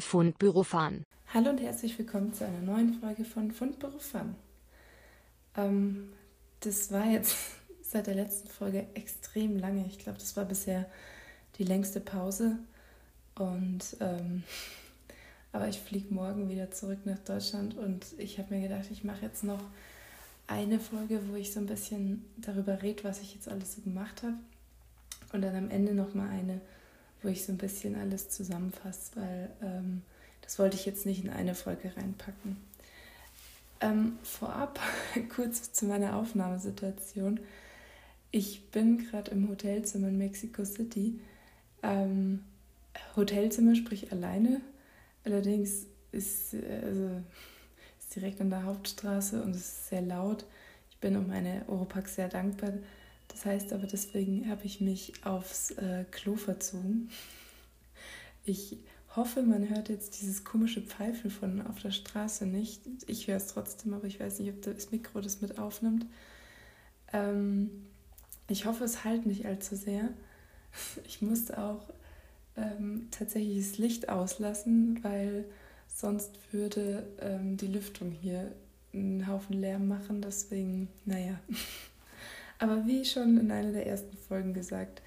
Fundbüro Fun. Hallo und herzlich willkommen zu einer neuen Folge von Fundbüro Fun. Ähm, das war jetzt seit der letzten Folge extrem lange. Ich glaube, das war bisher die längste Pause. Und ähm, aber ich fliege morgen wieder zurück nach Deutschland und ich habe mir gedacht, ich mache jetzt noch eine Folge, wo ich so ein bisschen darüber rede, was ich jetzt alles so gemacht habe. Und dann am Ende nochmal eine, wo ich so ein bisschen alles zusammenfasse, weil ähm, das wollte ich jetzt nicht in eine Folge reinpacken. Ähm, vorab kurz zu meiner Aufnahmesituation. Ich bin gerade im Hotelzimmer in Mexico City. Ähm, Hotelzimmer, sprich alleine. Allerdings ist, also, ist direkt an der Hauptstraße und es ist sehr laut. Ich bin um meine Oropax sehr dankbar. Das heißt aber, deswegen habe ich mich aufs äh, Klo verzogen. Ich hoffe, man hört jetzt dieses komische Pfeifen von auf der Straße nicht. Ich höre es trotzdem, aber ich weiß nicht, ob das Mikro das mit aufnimmt. Ähm, ich hoffe, es halt nicht allzu sehr. Ich musste auch ähm, tatsächlich das Licht auslassen, weil sonst würde ähm, die Lüftung hier einen Haufen Lärm machen. Deswegen, naja. Aber wie schon in einer der ersten Folgen gesagt,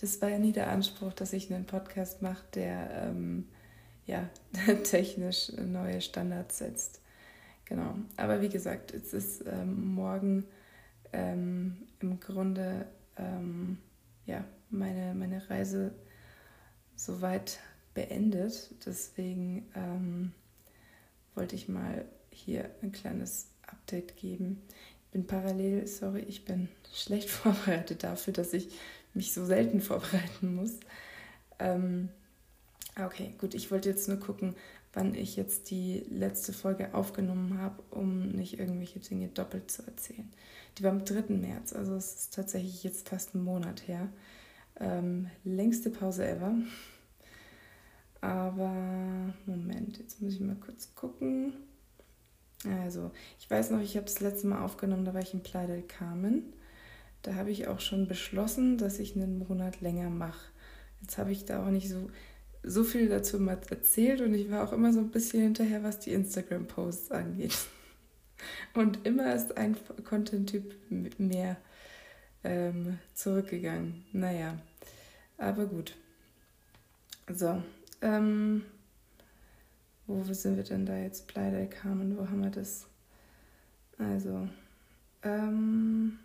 das war ja nie der Anspruch, dass ich einen Podcast mache, der ähm, ja, technisch neue Standards setzt. Genau. Aber wie gesagt, es ist ähm, morgen ähm, im Grunde ähm, ja, meine, meine Reise soweit beendet. Deswegen ähm, wollte ich mal hier ein kleines Update geben. Bin parallel, sorry, ich bin schlecht vorbereitet dafür, dass ich mich so selten vorbereiten muss. Ähm, okay, gut, ich wollte jetzt nur gucken, wann ich jetzt die letzte Folge aufgenommen habe, um nicht irgendwelche Dinge doppelt zu erzählen. Die war am 3. März, also es ist tatsächlich jetzt fast ein Monat her. Ähm, längste Pause ever. Aber Moment, jetzt muss ich mal kurz gucken. Also, ich weiß noch, ich habe das letzte Mal aufgenommen, da war ich in Playa del Carmen. Da habe ich auch schon beschlossen, dass ich einen Monat länger mache. Jetzt habe ich da auch nicht so, so viel dazu mal erzählt und ich war auch immer so ein bisschen hinterher, was die Instagram-Posts angeht. Und immer ist ein Content-Typ mehr ähm, zurückgegangen. Naja, aber gut. So, ähm, wo sind wir denn da jetzt? Pleidel kamen, wo haben wir das? Also, ähm,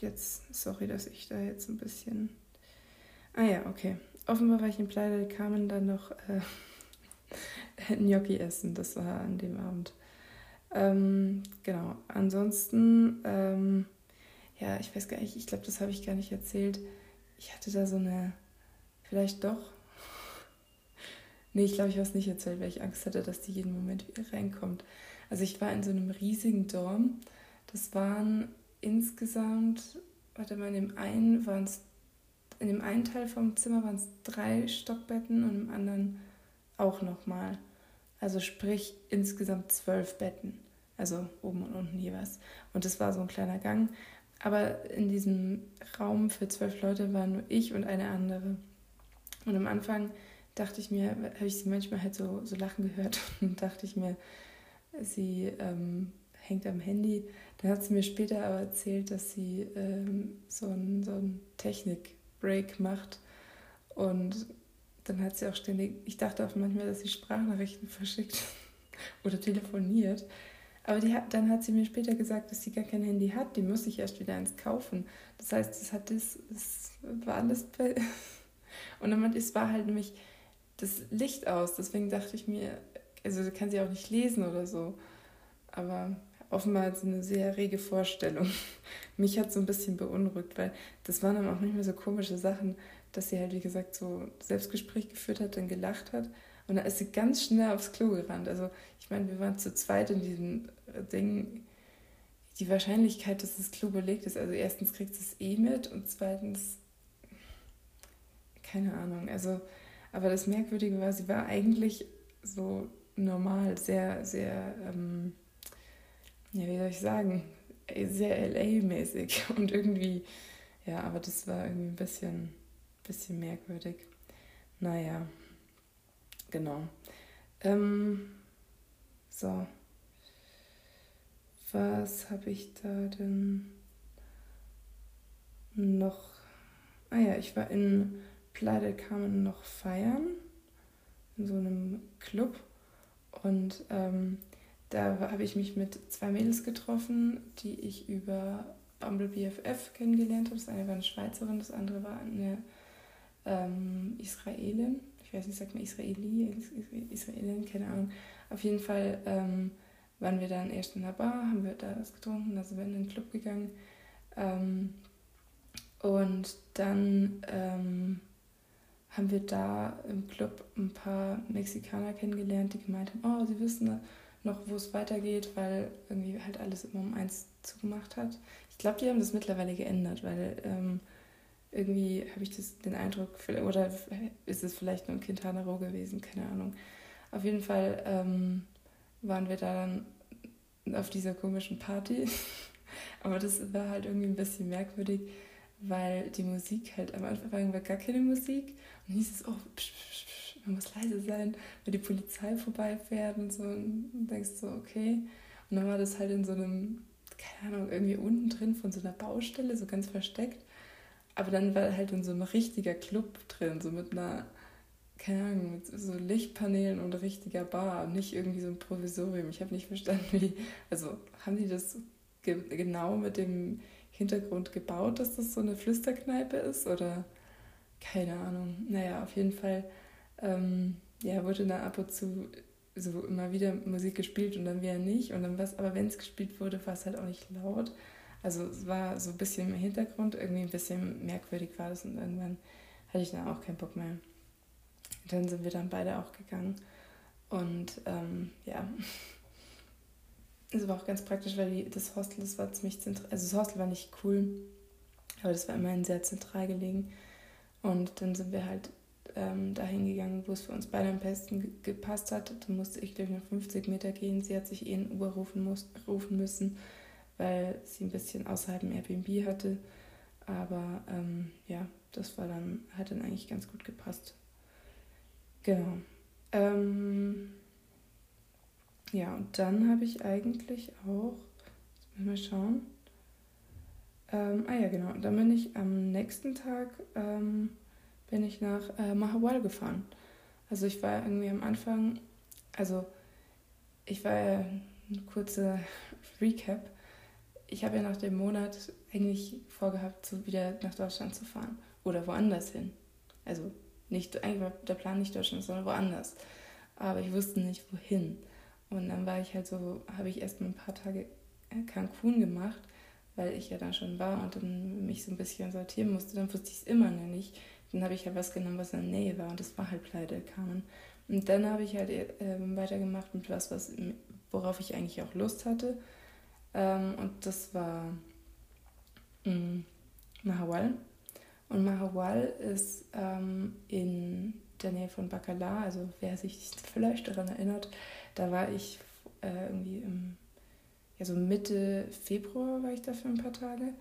jetzt, sorry, dass ich da jetzt ein bisschen. Ah ja, okay. Offenbar war ich in Pleidel kamen dann noch äh, Gnocchi essen. Das war an dem Abend. Ähm, genau. Ansonsten, ähm, ja, ich weiß gar nicht, ich glaube, das habe ich gar nicht erzählt ich hatte da so eine, vielleicht doch. Nee, ich glaube, ich habe es nicht erzählt, weil ich Angst hatte, dass die jeden Moment wieder reinkommt. Also ich war in so einem riesigen Dorm. Das waren insgesamt, warte mal, in dem einen waren es, in dem einen Teil vom Zimmer waren es drei Stockbetten und im anderen auch nochmal. Also sprich insgesamt zwölf Betten. Also oben und unten jeweils. Und das war so ein kleiner Gang. Aber in diesem Raum für zwölf Leute waren nur ich und eine andere. Und am Anfang dachte ich mir, habe ich sie manchmal halt so, so lachen gehört und dachte ich mir, sie ähm, hängt am Handy. Dann hat sie mir später aber erzählt, dass sie ähm, so einen so Technik-Break macht. Und dann hat sie auch ständig, ich dachte auch manchmal, dass sie Sprachnachrichten verschickt oder telefoniert. Aber die dann hat sie mir später gesagt, dass sie gar kein Handy hat. Die muss ich erst wieder eins kaufen. Das heißt, das hat das, das war alles. Und dann es war halt nämlich das Licht aus. Deswegen dachte ich mir, also kann sie auch nicht lesen oder so. Aber offenbar sie eine sehr rege Vorstellung. Mich hat so ein bisschen beunruhigt, weil das waren dann auch manchmal so komische Sachen, dass sie halt, wie gesagt, so Selbstgespräch geführt hat, dann gelacht hat und da ist sie ganz schnell aufs Klo gerannt. Also ich meine, wir waren zu zweit in diesem äh, Ding. Die Wahrscheinlichkeit, dass das Klo belegt ist, also erstens kriegt es eh mit und zweitens, keine Ahnung. Also, aber das Merkwürdige war, sie war eigentlich so normal, sehr, sehr, ähm, ja, wie soll ich sagen, sehr LA-mäßig und irgendwie, ja, aber das war irgendwie ein bisschen, bisschen merkwürdig. naja, genau. Ähm, so. Was habe ich da denn noch? Ah ja, ich war in Playa del Carmen noch feiern, in so einem Club. Und ähm, da habe ich mich mit zwei Mädels getroffen, die ich über Bumble BFF kennengelernt habe. Das eine war eine Schweizerin, das andere war eine ähm, Israelin. Ich weiß nicht, sagt man Israeli, Israelin, keine Ahnung. Auf jeden Fall ähm, waren wir dann erst in der Bar, haben wir da was getrunken, dann sind wir in den Club gegangen. Ähm, und dann ähm, haben wir da im Club ein paar Mexikaner kennengelernt, die gemeint haben, oh, sie wissen noch, wo es weitergeht, weil irgendwie halt alles immer um eins zugemacht hat. Ich glaube, die haben das mittlerweile geändert, weil ähm, irgendwie habe ich das, den Eindruck, oder ist es vielleicht nur ein Quintana Roo gewesen, keine Ahnung. Auf jeden Fall ähm, waren wir da dann auf dieser komischen Party. Aber das war halt irgendwie ein bisschen merkwürdig, weil die Musik halt am Anfang war gar keine Musik und hieß es, oh, psch, psch, psch, man muss leise sein, weil die Polizei vorbeifährt und so und denkst so, okay. Und dann war das halt in so einem, keine Ahnung, irgendwie unten drin von so einer Baustelle, so ganz versteckt. Aber dann war halt in so ein richtiger Club drin, so mit einer, keine Ahnung, mit so Lichtpanelen und richtiger Bar und nicht irgendwie so ein Provisorium. Ich habe nicht verstanden, wie, also haben die das ge genau mit dem Hintergrund gebaut, dass das so eine Flüsterkneipe ist oder keine Ahnung. Naja, auf jeden Fall ähm, ja, wurde da ab und zu so immer wieder Musik gespielt und dann wieder nicht. Und dann was, aber wenn es gespielt wurde, war es halt auch nicht laut. Also es war so ein bisschen im Hintergrund, irgendwie ein bisschen merkwürdig war das und irgendwann hatte ich dann auch keinen Bock mehr. Dann sind wir dann beide auch gegangen und ähm, ja, es war auch ganz praktisch, weil die, das Hostel, das war ziemlich zentral, also das Hostel war nicht cool, aber das war immerhin sehr zentral gelegen und dann sind wir halt ähm, dahin gegangen, wo es für uns beide am besten gepasst hat. Da musste ich, glaube ich, noch 50 Meter gehen. Sie hat sich eh in Uber rufen, muss, rufen müssen weil sie ein bisschen außerhalb im Airbnb hatte. Aber ähm, ja, das war dann, hat dann eigentlich ganz gut gepasst. Genau. Ähm, ja, und dann habe ich eigentlich auch, wir schauen. Ähm, ah ja, genau. Dann bin ich am nächsten Tag ähm, bin ich nach äh, Mahawal gefahren. Also ich war irgendwie am Anfang, also ich war ja eine kurze Recap ich habe ja nach dem Monat eigentlich vorgehabt, so wieder nach Deutschland zu fahren oder woanders hin. Also nicht, eigentlich war der Plan nicht Deutschland, sondern woanders. Aber ich wusste nicht, wohin. Und dann war ich halt so, habe ich erst mal ein paar Tage Cancun gemacht, weil ich ja da schon war und dann mich so ein bisschen sortieren musste. Dann wusste ich es immer noch nicht. Dann habe ich halt was genommen, was in der Nähe war und das war halt Pleite Carmen. Und dann habe ich halt äh, weitergemacht mit was, was, worauf ich eigentlich auch Lust hatte. Ähm, und das war ähm, Mahawal. Und Mahawal ist ähm, in der Nähe von Bacala, also wer sich vielleicht daran erinnert, da war ich äh, irgendwie im, ja, so Mitte Februar war ich da für ein paar Tage.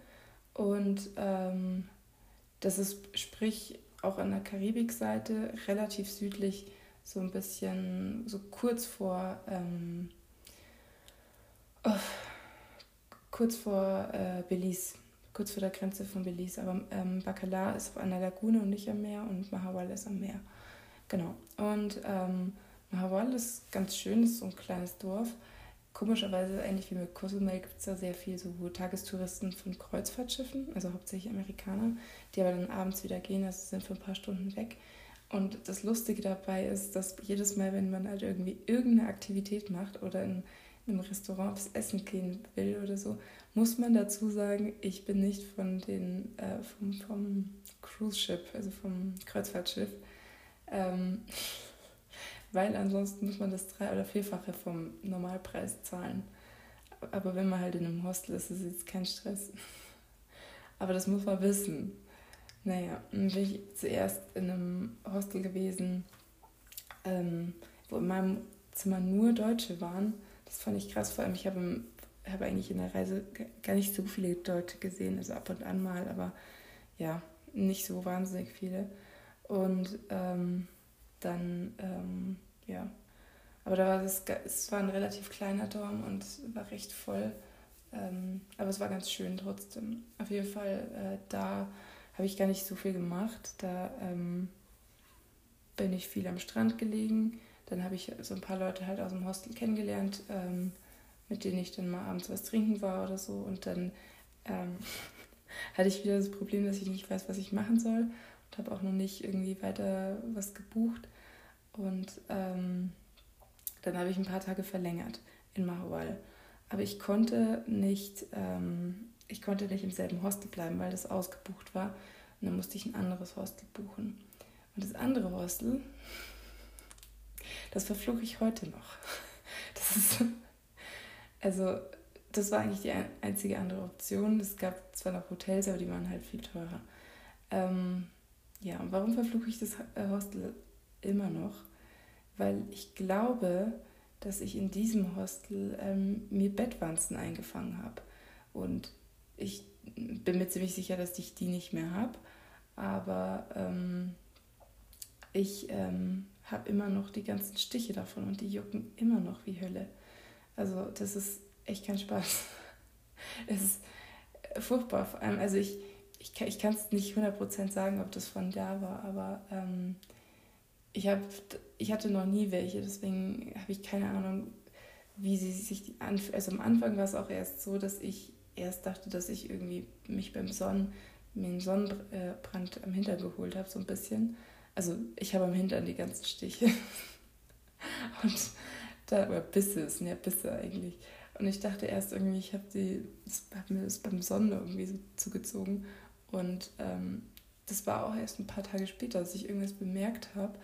Und ähm, das ist, sprich, auch an der Karibikseite, relativ südlich, so ein bisschen, so kurz vor, ähm, oh, kurz vor äh, Belize, kurz vor der Grenze von Belize. Aber ähm, Bacala ist an der Lagune und nicht am Meer und Mahawal ist am Meer. Genau. Und ähm, Mahawal ist ganz schön, ist so ein kleines Dorf. Komischerweise, ähnlich wie mit Cozumel, gibt es da sehr viel so Tagestouristen von Kreuzfahrtschiffen, also hauptsächlich Amerikaner, die aber dann abends wieder gehen, also sind für ein paar Stunden weg. Und das Lustige dabei ist, dass jedes Mal, wenn man halt irgendwie irgendeine Aktivität macht oder in einem Restaurant aufs Essen gehen will oder so, muss man dazu sagen, ich bin nicht von den, äh, vom, vom Cruise Ship, also vom Kreuzfahrtschiff, ähm, weil ansonsten muss man das drei- oder vierfache vom Normalpreis zahlen. Aber wenn man halt in einem Hostel ist, ist es jetzt kein Stress. Aber das muss man wissen. Naja, dann bin ich zuerst in einem Hostel gewesen, ähm, wo in meinem Zimmer nur Deutsche waren das fand ich krass. Vor allem, ich habe, habe eigentlich in der Reise gar nicht so viele Deutsche gesehen, also ab und an mal, aber ja, nicht so wahnsinnig viele. Und ähm, dann, ähm, ja. Aber da war das, es war ein relativ kleiner Dorm und war recht voll. Ähm, aber es war ganz schön trotzdem. Auf jeden Fall, äh, da habe ich gar nicht so viel gemacht. Da ähm, bin ich viel am Strand gelegen. Dann habe ich so ein paar Leute halt aus dem Hostel kennengelernt, ähm, mit denen ich dann mal abends was trinken war oder so. Und dann ähm, hatte ich wieder das Problem, dass ich nicht weiß, was ich machen soll. Und habe auch noch nicht irgendwie weiter was gebucht. Und ähm, dann habe ich ein paar Tage verlängert in Mahual. Aber ich konnte nicht, ähm, ich konnte nicht im selben Hostel bleiben, weil das ausgebucht war. Und dann musste ich ein anderes Hostel buchen. Und das andere Hostel, das verfluche ich heute noch. Das ist, also, das war eigentlich die einzige andere Option. Es gab zwar noch Hotels, aber die waren halt viel teurer. Ähm, ja, und warum verfluche ich das äh, Hostel immer noch? Weil ich glaube, dass ich in diesem Hostel ähm, mir Bettwanzen eingefangen habe. Und ich bin mir ziemlich sicher, dass ich die nicht mehr habe. Aber ähm, ich ähm, habe immer noch die ganzen Stiche davon und die jucken immer noch wie Hölle. Also das ist echt kein Spaß. es ist furchtbar. Vor allem, also ich, ich, ich kann es nicht 100% sagen, ob das von da war, aber ähm, ich, hab, ich hatte noch nie welche, deswegen habe ich keine Ahnung, wie sie sich die anf Also am Anfang war es auch erst so, dass ich erst dachte, dass ich irgendwie mich beim Sonnen, mir einen Sonnenbrand am Hintern geholt habe, so ein bisschen. Also ich habe am Hintern die ganzen Stiche. Und da, oder Bisse, es sind ja Bisse eigentlich. Und ich dachte erst irgendwie, ich habe hat mir das beim Sonnen irgendwie so zugezogen. Und ähm, das war auch erst ein paar Tage später, dass ich irgendwas bemerkt habe.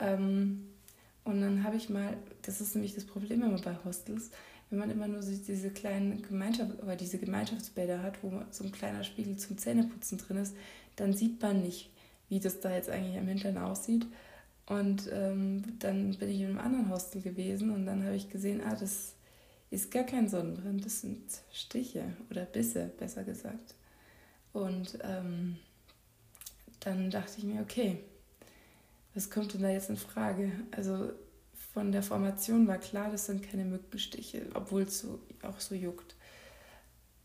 Ähm, und dann habe ich mal, das ist nämlich das Problem immer bei Hostels, wenn man immer nur so diese kleinen Gemeinschaft oder diese Gemeinschaftsbäder hat, wo so ein kleiner Spiegel zum Zähneputzen drin ist, dann sieht man nicht, wie das da jetzt eigentlich am Hintern aussieht. Und ähm, dann bin ich in einem anderen Hostel gewesen und dann habe ich gesehen, ah, das ist gar kein Sonnenbrand, das sind Stiche oder Bisse, besser gesagt. Und ähm, dann dachte ich mir, okay, was kommt denn da jetzt in Frage? Also von der Formation war klar, das sind keine Mückenstiche, obwohl es so, auch so juckt.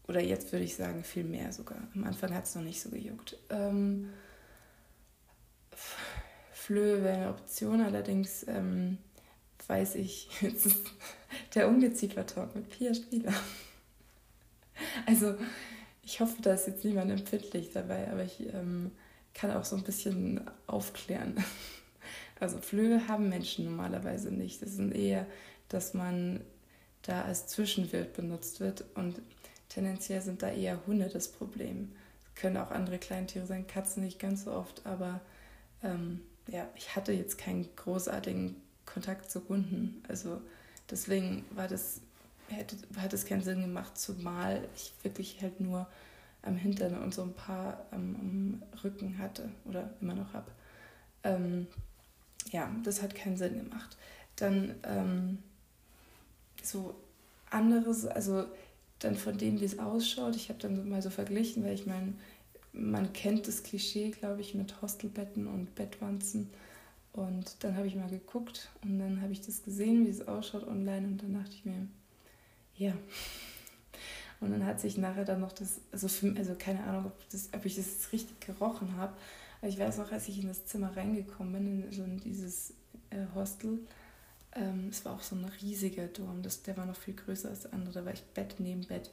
Oder jetzt würde ich sagen, viel mehr sogar. Am Anfang hat es noch nicht so gejuckt. Ähm, Flöhe wäre eine Option, allerdings ähm, weiß ich, jetzt der Ungeziefer-Talk mit Pia Spieler. Also, ich hoffe, da ist jetzt niemand empfindlich dabei, aber ich ähm, kann auch so ein bisschen aufklären. Also Flöhe haben Menschen normalerweise nicht. Das sind eher, dass man da als Zwischenwirt benutzt wird und tendenziell sind da eher Hunde das Problem. Es können auch andere Kleintiere sein, Katzen nicht ganz so oft, aber ähm, ja, ich hatte jetzt keinen großartigen Kontakt zu Hunden. Also deswegen war das, hätte, hat es keinen Sinn gemacht, zumal ich wirklich halt nur am Hintern und so ein paar am, am Rücken hatte oder immer noch habe. Ähm, ja, das hat keinen Sinn gemacht. Dann ähm, so anderes, also dann von dem, wie es ausschaut, ich habe dann mal so verglichen, weil ich meine, man kennt das Klischee, glaube ich, mit Hostelbetten und Bettwanzen. Und dann habe ich mal geguckt und dann habe ich das gesehen, wie es ausschaut online und dann dachte ich mir, ja. Und dann hat sich nachher dann noch das, also, für, also keine Ahnung, ob, das, ob ich das richtig gerochen habe, ich weiß auch, als ich in das Zimmer reingekommen bin, in, so dieses äh, Hostel, ähm, es war auch so ein riesiger Turm, das, der war noch viel größer als der andere, da war ich Bett neben Bett.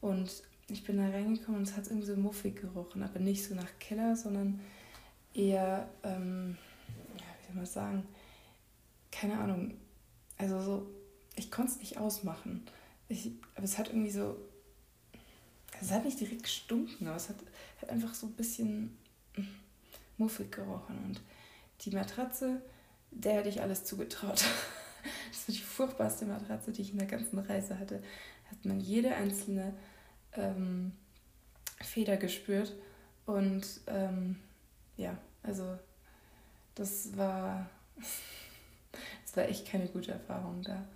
Und ich bin da reingekommen und es hat irgendwie so muffig gerochen, aber nicht so nach Keller, sondern eher, ähm, ja, wie soll man sagen, keine Ahnung, also so, ich konnte es nicht ausmachen. Ich, aber es hat irgendwie so, es hat nicht direkt gestunken, aber es hat, hat einfach so ein bisschen muffig gerochen. Und die Matratze, der hätte ich alles zugetraut. Das war die furchtbarste Matratze, die ich in der ganzen Reise hatte. Hat man jede einzelne ähm, Feder gespürt. Und ähm, ja, also das war, das war echt keine gute Erfahrung da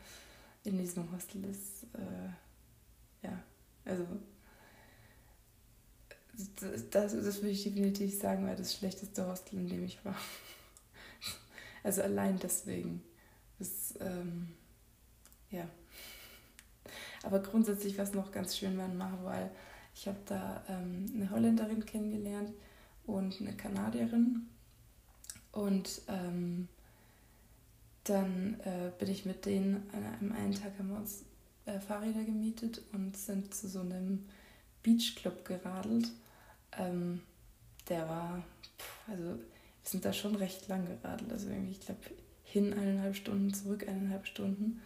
in diesem Hostel. Das, äh, ja, also das, das, das würde ich definitiv sagen, war das schlechteste Hostel, in dem ich war. Also allein deswegen. Das, ähm, ja. Aber grundsätzlich, was noch ganz schön war in Mahaval, ich habe da ähm, eine Holländerin kennengelernt und eine Kanadierin. Und ähm, dann äh, bin ich mit denen an einem einen Tag haben wir uns äh, Fahrräder gemietet und sind zu so einem Beachclub geradelt. Ähm, der war, also wir sind da schon recht lang geradelt. Also irgendwie, ich glaube, hin eineinhalb Stunden, zurück eineinhalb Stunden.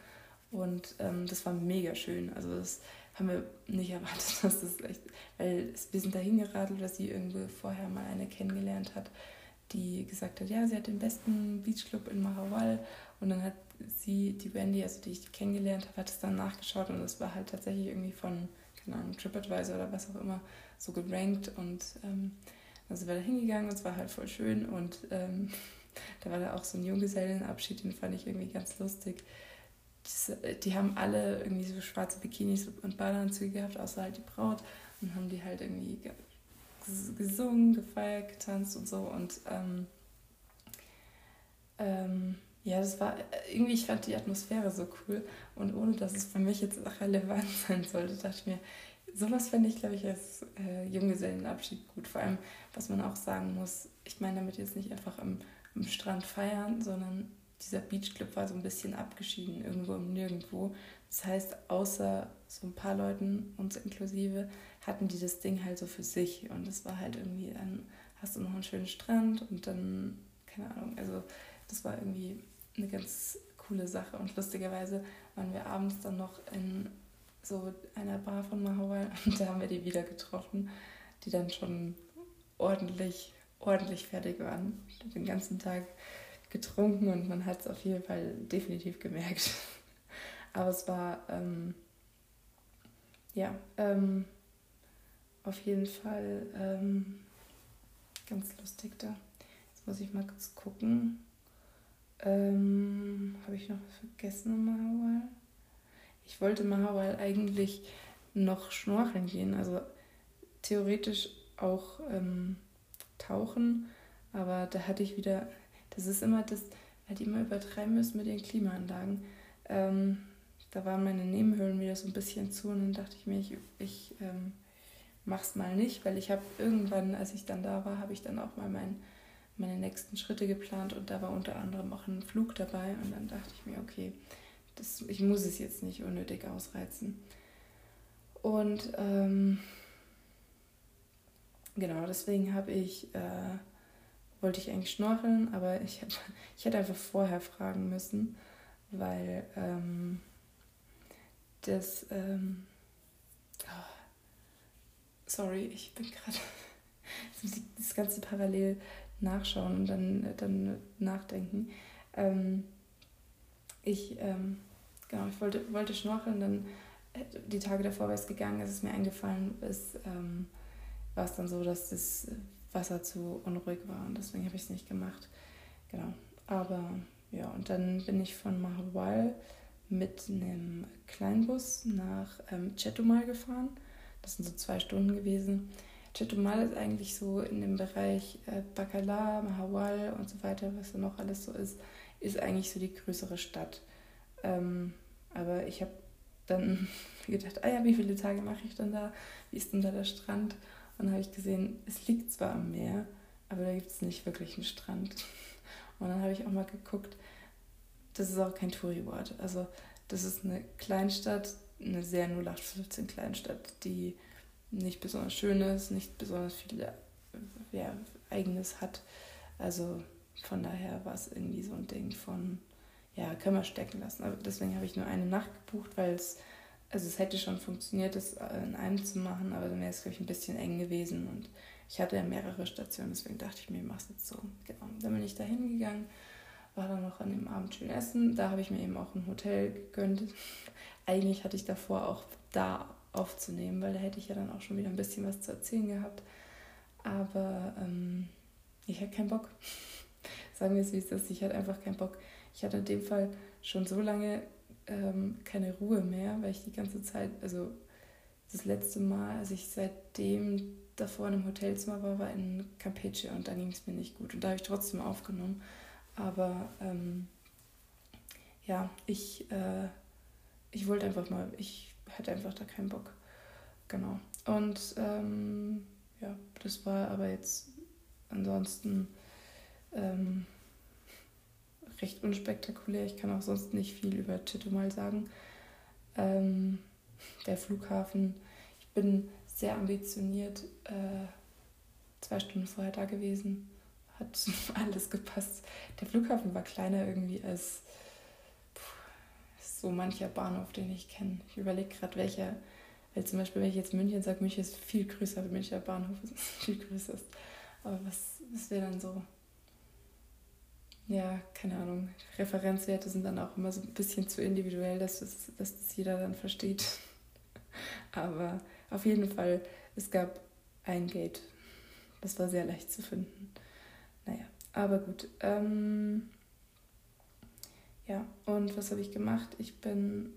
Und ähm, das war mega schön. Also das haben wir nicht erwartet, dass das echt, weil wir sind da hingeradelt, weil sie irgendwo vorher mal eine kennengelernt hat, die gesagt hat, ja, sie hat den besten Beachclub in Marawal und dann hat sie, die Wendy, also die ich kennengelernt habe, hat es dann nachgeschaut und es war halt tatsächlich irgendwie von, keine Ahnung, TripAdvisor oder was auch immer, so gerankt und ähm, also wir da hingegangen und es war halt voll schön und ähm, da war da auch so ein Junggesellenabschied, den fand ich irgendwie ganz lustig. Die haben alle irgendwie so schwarze Bikinis und Badeanzüge gehabt, außer halt die Braut und haben die halt irgendwie gesungen, gefeiert, getanzt und so und ähm, ähm, ja, das war irgendwie, ich fand die Atmosphäre so cool und ohne dass es für mich jetzt auch relevant sein sollte, dachte ich mir, sowas fände ich, glaube ich, als äh, Junggesellenabschied gut. Vor allem, was man auch sagen muss, ich meine damit jetzt nicht einfach am, am Strand feiern, sondern dieser Beachclub war so ein bisschen abgeschieden, irgendwo im Nirgendwo. Das heißt, außer so ein paar Leuten, uns inklusive, hatten die das Ding halt so für sich. Und es war halt irgendwie, dann hast du noch einen schönen Strand und dann, keine Ahnung, also das war irgendwie eine ganz coole Sache. Und lustigerweise waren wir abends dann noch in so einer Bar von Mahawal und da haben wir die wieder getroffen, die dann schon ordentlich, ordentlich fertig waren. Den ganzen Tag getrunken und man hat es auf jeden Fall definitiv gemerkt. Aber es war, ähm, ja, ähm, auf jeden Fall ähm, ganz lustig da. Jetzt muss ich mal kurz gucken. Ähm, Habe ich noch was vergessen in Mahawal? Ich wollte Mahawal eigentlich noch schnorcheln gehen, also theoretisch auch ähm, tauchen, aber da hatte ich wieder, das ist immer das, weil die immer übertreiben müssen mit den Klimaanlagen. Ähm, da waren meine Nebenhöhlen wieder so ein bisschen zu und dann dachte ich mir, ich, ich ähm, mach's mal nicht, weil ich habe irgendwann, als ich dann da war, habe ich dann auch mal mein meine nächsten Schritte geplant und da war unter anderem auch ein Flug dabei und dann dachte ich mir, okay, das, ich muss es jetzt nicht unnötig ausreizen. Und ähm, genau, deswegen habe ich, äh, wollte ich eigentlich schnorcheln, aber ich, hab, ich hätte einfach vorher fragen müssen, weil ähm, das, ähm, oh, sorry, ich bin gerade, das ganze parallel nachschauen und dann, dann nachdenken. Ähm, ich, ähm, genau, ich wollte, wollte schnorcheln, dann äh, die Tage davor war es gegangen, es mir eingefallen ist, ähm, war es dann so, dass das Wasser zu unruhig war und deswegen habe ich es nicht gemacht. Genau. Aber ja, und dann bin ich von Mahawal mit einem Kleinbus nach ähm, Chetumal gefahren. Das sind so zwei Stunden gewesen. Chetumal ist eigentlich so in dem Bereich äh, Bacala, Mahawal und so weiter, was da noch alles so ist, ist eigentlich so die größere Stadt. Ähm, aber ich habe dann gedacht, ah ja, wie viele Tage mache ich dann da? Wie ist denn da der Strand? Und dann habe ich gesehen, es liegt zwar am Meer, aber da gibt es nicht wirklich einen Strand. Und dann habe ich auch mal geguckt, das ist auch kein Touri-Wort. Also das ist eine Kleinstadt, eine sehr 0815 Kleinstadt, die nicht besonders schön ist, nicht besonders viel ja, eigenes hat. Also von daher war es irgendwie so ein Ding von, ja, können wir stecken lassen. Aber deswegen habe ich nur eine Nacht gebucht, weil es, also es hätte schon funktioniert, das in einem zu machen, aber dann wäre es, glaube ich, ein bisschen eng gewesen und ich hatte ja mehrere Stationen, deswegen dachte ich mir, ich mache es jetzt so. Genau. Dann bin ich da hingegangen, war dann noch an dem Abend schön essen. Da habe ich mir eben auch ein Hotel gegönnt. Eigentlich hatte ich davor auch da aufzunehmen, weil da hätte ich ja dann auch schon wieder ein bisschen was zu erzählen gehabt. Aber ähm, ich hatte keinen Bock. Sagen wir es, wie es ist. Ich hatte einfach keinen Bock. Ich hatte in dem Fall schon so lange ähm, keine Ruhe mehr, weil ich die ganze Zeit, also das letzte Mal, als ich seitdem davor in einem Hotelzimmer war, war in Campeche und da ging es mir nicht gut. Und da habe ich trotzdem aufgenommen. Aber ähm, ja, ich, äh, ich wollte einfach mal, ich hatte einfach da keinen Bock. Genau. Und ähm, ja, das war aber jetzt ansonsten ähm, recht unspektakulär. Ich kann auch sonst nicht viel über Chetumal sagen. Ähm, der Flughafen, ich bin sehr ambitioniert, äh, zwei Stunden vorher da gewesen. Hat alles gepasst. Der Flughafen war kleiner irgendwie als so mancher Bahnhof, den ich kenne. Ich überlege gerade, welcher, weil zum Beispiel, wenn ich jetzt München sage, München ist viel größer, als Münchner Bahnhof ist viel größer. Aber was, was wäre dann so? Ja, keine Ahnung. Referenzwerte sind dann auch immer so ein bisschen zu individuell, dass das, dass das jeder dann versteht. Aber auf jeden Fall, es gab ein Gate. Das war sehr leicht zu finden. Naja, aber gut. Ähm, ja, und was habe ich gemacht? Ich bin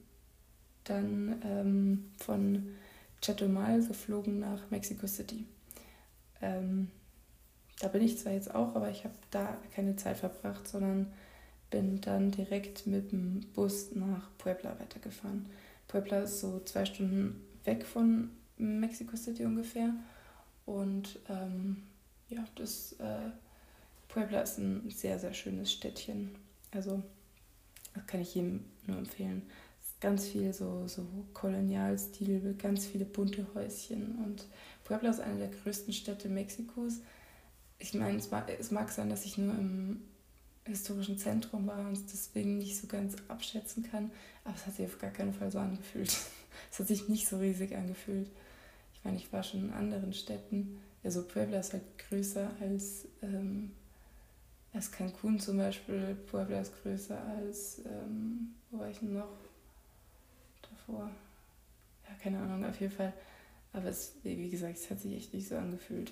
dann ähm, von Chetumal geflogen nach Mexico City. Ähm, da bin ich zwar jetzt auch, aber ich habe da keine Zeit verbracht, sondern bin dann direkt mit dem Bus nach Puebla weitergefahren. Puebla ist so zwei Stunden weg von Mexico City ungefähr. Und ähm, ja, das äh, Puebla ist ein sehr, sehr schönes Städtchen. Also das kann ich jedem nur empfehlen. Ganz viel so, so Kolonialstil, ganz viele bunte Häuschen. Und Puebla ist eine der größten Städte Mexikos. Ich meine, es mag, es mag sein, dass ich nur im historischen Zentrum war und deswegen nicht so ganz abschätzen kann, aber es hat sich auf gar keinen Fall so angefühlt. Es hat sich nicht so riesig angefühlt. Ich meine, ich war schon in anderen Städten. Also Puebla ist halt größer als ähm, als Cancun zum Beispiel, Puebla ist größer als, ähm, wo war ich denn noch davor? Ja, keine Ahnung, auf jeden Fall. Aber es, wie gesagt, es hat sich echt nicht so angefühlt.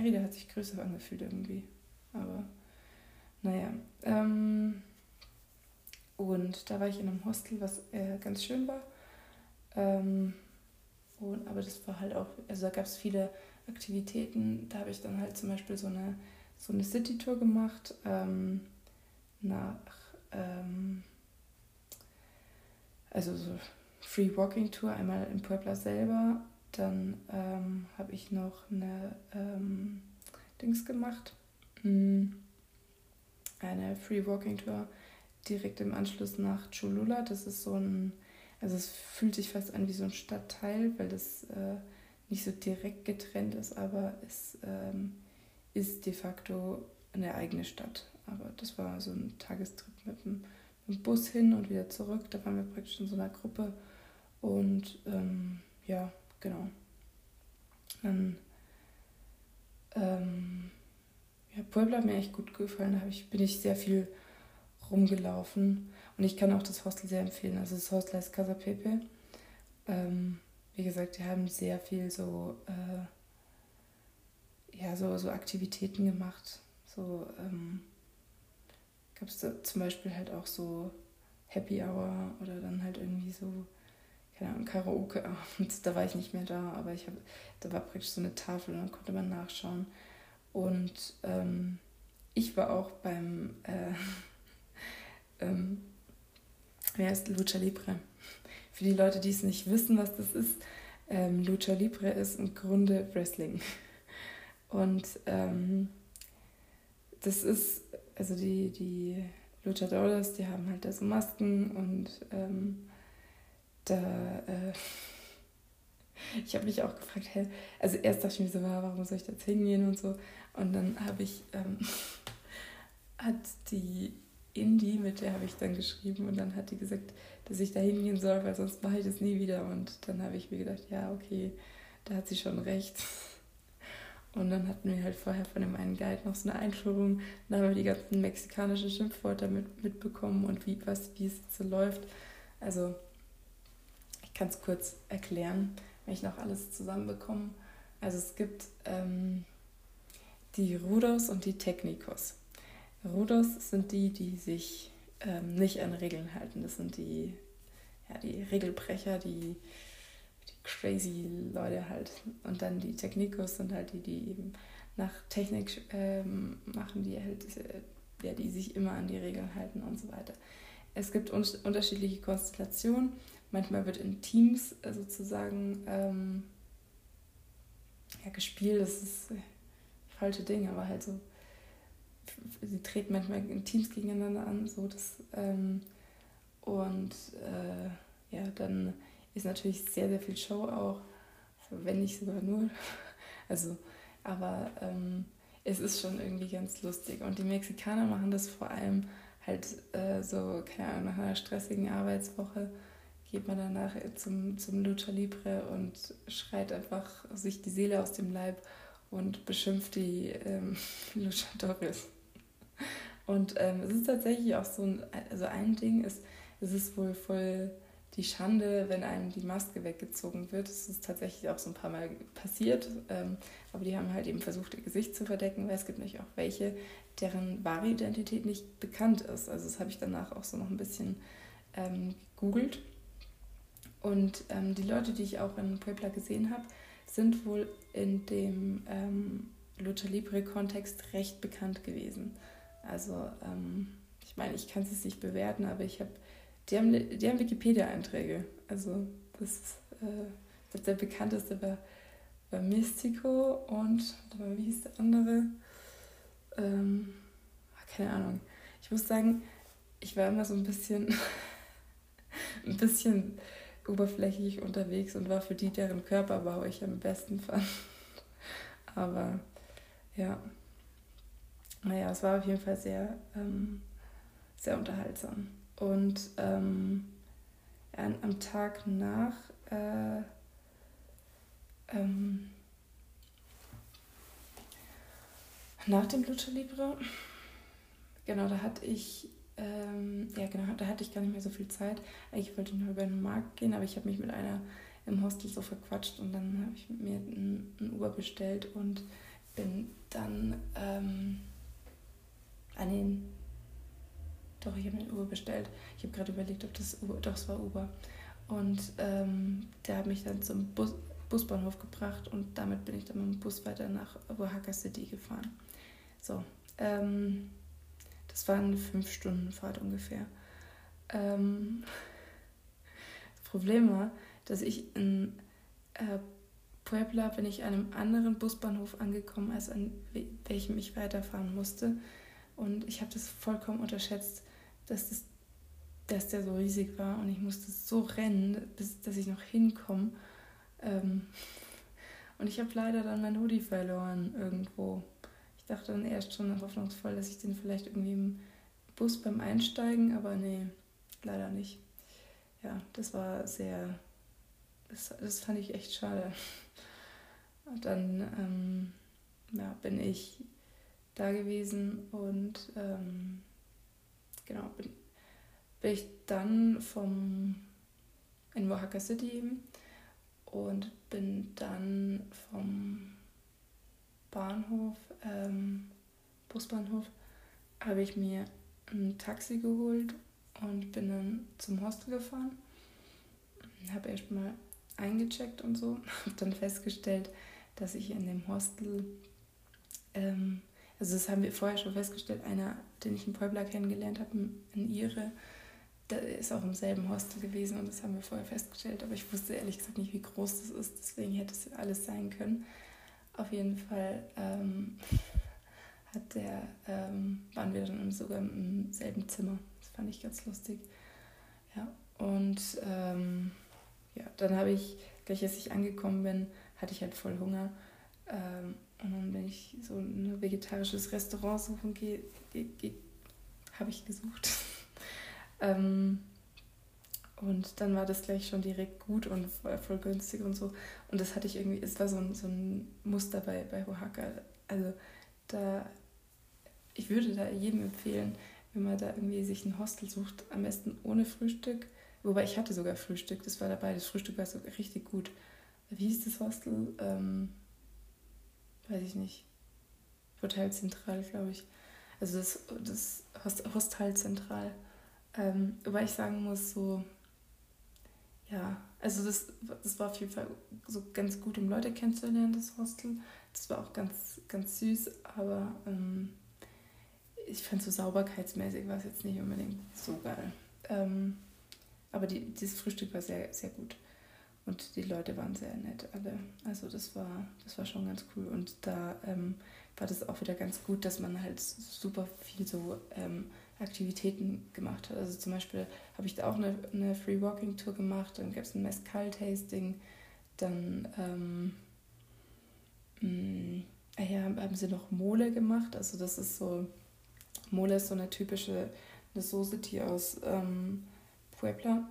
Merida. Hat sich größer angefühlt irgendwie. Aber naja. Ähm, und da war ich in einem Hostel, was äh, ganz schön war. Ähm, und, aber das war halt auch, also da gab es viele Aktivitäten. Da habe ich dann halt zum Beispiel so eine so eine City-Tour gemacht ähm, nach, ähm, also so Free Walking Tour, einmal in Puebla selber. Dann ähm, habe ich noch eine ähm, Dings gemacht, hm, eine Free Walking Tour direkt im Anschluss nach Cholula. Das ist so ein, also es fühlt sich fast an wie so ein Stadtteil, weil das äh, nicht so direkt getrennt ist, aber es ähm, ist de facto eine eigene Stadt. Aber das war so ein Tagestrip mit dem, mit dem Bus hin und wieder zurück. Da waren wir praktisch in so einer Gruppe. Und ähm, ja, genau. Dann ähm, ja, Puebla hat mir echt gut gefallen. Da ich, bin ich sehr viel rumgelaufen. Und ich kann auch das Hostel sehr empfehlen. Also das Hostel heißt Casa Pepe. Ähm, wie gesagt, die haben sehr viel so äh, ja, so, so Aktivitäten gemacht. So ähm, gab es zum Beispiel halt auch so Happy Hour oder dann halt irgendwie so, keine Ahnung, Karaoke abends. Da war ich nicht mehr da, aber ich habe, da war praktisch so eine Tafel und dann konnte man nachschauen. Und ähm, ich war auch beim, äh, ähm, wer heißt Lucha Libre? Für die Leute, die es nicht wissen, was das ist, ähm, Lucha Libre ist im Grunde Wrestling. Und ähm, das ist, also die, die Luchadores, die haben halt da so Masken und ähm, da, äh, ich habe mich auch gefragt, hey, also erst dachte ich mir so, warum soll ich da jetzt hingehen und so. Und dann habe ich, ähm, hat die Indie, mit der habe ich dann geschrieben und dann hat die gesagt, dass ich da hingehen soll, weil sonst mache ich das nie wieder. Und dann habe ich mir gedacht, ja, okay, da hat sie schon recht. Und dann hatten wir halt vorher von dem einen Guide noch so eine Einführung. Dann haben wir die ganzen mexikanischen Schimpfwörter mit, mitbekommen und wie, was, wie es so läuft. Also, es kurz erklären, wenn ich noch alles zusammenbekomme. Also, es gibt ähm, die Rudos und die Technikos. Rudos sind die, die sich ähm, nicht an Regeln halten. Das sind die, ja, die Regelbrecher, die crazy Leute halt. Und dann die Technikos sind halt die, die eben nach Technik ähm, machen, die halt ja, die sich immer an die Regeln halten und so weiter. Es gibt un unterschiedliche Konstellationen. Manchmal wird in Teams äh, sozusagen ähm, ja, gespielt. Das ist äh, falsche Ding, aber halt so. Sie treten manchmal in Teams gegeneinander an, so das. Ähm, und äh, ja, dann ist natürlich sehr, sehr viel Show auch, wenn nicht sogar nur. Also, aber ähm, es ist schon irgendwie ganz lustig. Und die Mexikaner machen das vor allem halt äh, so, keine Ahnung, nach einer stressigen Arbeitswoche geht man danach zum, zum Lucha Libre und schreit einfach sich die Seele aus dem Leib und beschimpft die ähm, Luchadores. Und ähm, es ist tatsächlich auch so ein, also ein Ding ist, es ist wohl voll die Schande, wenn einem die Maske weggezogen wird. Das ist tatsächlich auch so ein paar Mal passiert. Ähm, aber die haben halt eben versucht, ihr Gesicht zu verdecken, weil es gibt nämlich auch welche, deren wahre Identität nicht bekannt ist. Also das habe ich danach auch so noch ein bisschen ähm, gegoogelt. Und ähm, die Leute, die ich auch in Puebla gesehen habe, sind wohl in dem ähm, Lucha Libre-Kontext recht bekannt gewesen. Also ähm, ich meine, ich kann es nicht bewerten, aber ich habe die haben, die haben Wikipedia-Einträge. Also das äh, der bekannteste war, war Mystico und wie hieß der andere? Ähm, keine Ahnung. Ich muss sagen, ich war immer so ein bisschen ein bisschen oberflächlich unterwegs und war für die, deren Körperbau ich am besten fand. Aber ja, naja, es war auf jeden Fall sehr, ähm, sehr unterhaltsam. Und ähm, am Tag nach äh, ähm, nach dem Lucha Libre, genau, da hatte ich ähm, ja genau, da hatte ich gar nicht mehr so viel Zeit. Ich wollte nur über den Markt gehen, aber ich habe mich mit einer im Hostel so verquatscht und dann habe ich mir ein, ein Uber bestellt und bin dann ähm, an den doch, ich habe mir ein Uber bestellt. Ich habe gerade überlegt, ob das Uber, doch, es war Uber. Und ähm, der hat mich dann zum Bus, Busbahnhof gebracht und damit bin ich dann mit dem Bus weiter nach Oaxaca City gefahren. So, ähm, das war eine fünf Stunden Fahrt ungefähr. Ähm, das Problem war, dass ich in äh, Puebla bin ich an einem anderen Busbahnhof angekommen, als an welchem ich weiterfahren musste. Und ich habe das vollkommen unterschätzt, dass, das, dass der so riesig war und ich musste so rennen, bis dass ich noch hinkomme. Ähm, und ich habe leider dann mein Hoodie verloren irgendwo. Dachte dann erst schon hoffnungsvoll, dass ich den vielleicht irgendwie im Bus beim Einsteigen, aber nee, leider nicht. Ja, das war sehr, das, das fand ich echt schade. Und dann ähm, ja, bin ich da gewesen und ähm, genau, bin, bin ich dann vom in Oaxaca City eben und bin dann vom Bahnhof, ähm, Busbahnhof, habe ich mir ein Taxi geholt und bin dann zum Hostel gefahren. Habe erstmal eingecheckt und so, habe dann festgestellt, dass ich in dem Hostel ähm, also das haben wir vorher schon festgestellt, einer, den ich in Puebla kennengelernt habe, in Ihre, der ist auch im selben Hostel gewesen und das haben wir vorher festgestellt, aber ich wusste ehrlich gesagt nicht, wie groß das ist, deswegen hätte es alles sein können. Auf jeden Fall ähm, hat der, ähm, waren wir dann sogar im selben Zimmer. Das fand ich ganz lustig. Ja, und ähm, ja, dann habe ich, gleich als ich angekommen bin, hatte ich halt voll Hunger. Ähm, und dann bin ich so ein vegetarisches Restaurant suchen, ge, habe ich gesucht. ähm, und dann war das gleich schon direkt gut und voll, voll, günstig und so. Und das hatte ich irgendwie, es war so ein, so ein Muster bei, bei Oaxaca. Also da, ich würde da jedem empfehlen, wenn man da irgendwie sich ein Hostel sucht, am besten ohne Frühstück. Wobei ich hatte sogar Frühstück, das war dabei, das Frühstück war sogar richtig gut. Wie hieß das Hostel? Ähm, weiß ich nicht, Hotelzentral, glaube ich. Also das, das Host Hostelzentral. Ähm, wobei ich sagen muss, so, ja, also das, das war auf jeden Fall so ganz gut, um Leute kennenzulernen, das Hostel. Das war auch ganz, ganz süß, aber ähm, ich fand so sauberkeitsmäßig war es jetzt nicht unbedingt so geil. Ähm, aber die, dieses Frühstück war sehr, sehr gut. Und die Leute waren sehr nett, alle. Also das war, das war schon ganz cool. Und da ähm, war das auch wieder ganz gut, dass man halt super viel so ähm, Aktivitäten gemacht hat. Also zum Beispiel habe ich da auch eine, eine Free Walking Tour gemacht, dann gab es ein Mezcal-Tasting, dann ähm, mh, mm, ja, haben sie noch Mole gemacht. Also das ist so, Mole ist so eine typische eine Soße, die aus ähm, Puebla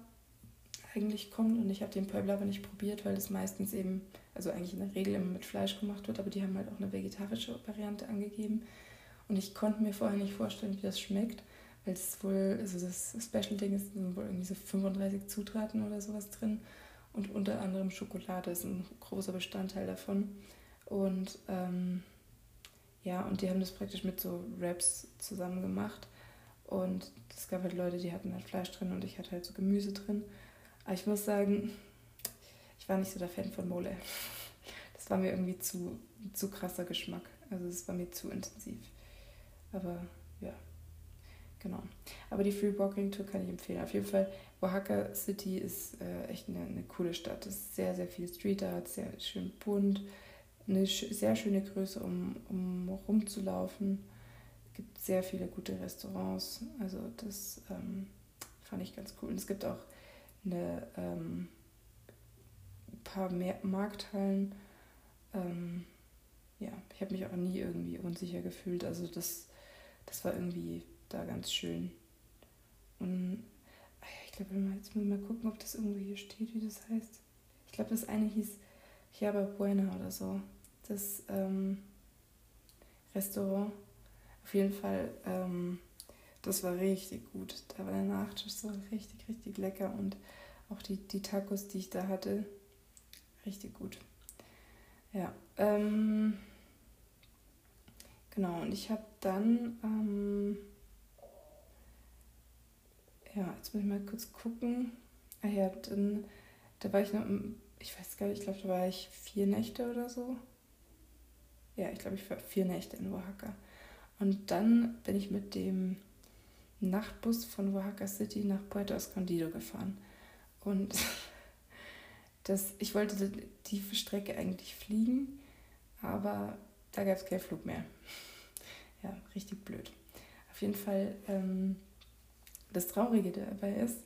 eigentlich kommt. Und ich habe den Puebla aber nicht probiert, weil das meistens eben, also eigentlich in der Regel immer mit Fleisch gemacht wird, aber die haben halt auch eine vegetarische Variante angegeben. Und ich konnte mir vorher nicht vorstellen, wie das schmeckt, weil es wohl, also das Special-Ding ist, sind wohl irgendwie so 35 Zutaten oder sowas drin. Und unter anderem Schokolade ist ein großer Bestandteil davon. Und ähm, ja, und die haben das praktisch mit so Wraps zusammen gemacht. Und es gab halt Leute, die hatten halt Fleisch drin und ich hatte halt so Gemüse drin. Aber ich muss sagen, ich war nicht so der Fan von Mole. Das war mir irgendwie zu, zu krasser Geschmack. Also es war mir zu intensiv. Aber ja, genau. Aber die Free Walking Tour kann ich empfehlen. Auf jeden Fall, Oaxaca City ist äh, echt eine, eine coole Stadt. Es ist sehr, sehr viel Street Art, sehr schön bunt eine sehr schöne Größe, um, um rumzulaufen. Es gibt sehr viele gute Restaurants. Also das ähm, fand ich ganz cool. Und es gibt auch eine ähm, paar mehr Markthallen. Ähm, ja, ich habe mich auch nie irgendwie unsicher gefühlt. Also das, das war irgendwie da ganz schön. Und ich glaube, jetzt muss ich mal gucken, ob das irgendwo hier steht, wie das heißt. Ich glaube, das eine hieß Chiaba Buena oder so das ähm, Restaurant. Auf jeden Fall, ähm, das war richtig gut. Da war der Nachtisch so richtig, richtig lecker und auch die, die Tacos, die ich da hatte, richtig gut. Ja, ähm, genau, und ich habe dann, ähm, ja, jetzt muss ich mal kurz gucken. Ah ja, dann, da war ich noch, ich weiß gar nicht, ich glaube, da war ich vier Nächte oder so ja, ich glaube, ich war vier Nächte in Oaxaca. Und dann bin ich mit dem Nachtbus von Oaxaca City nach Puerto Escondido gefahren. Und das, ich wollte die Strecke eigentlich fliegen, aber da gab es keinen Flug mehr. Ja, richtig blöd. Auf jeden Fall, ähm, das Traurige dabei ist,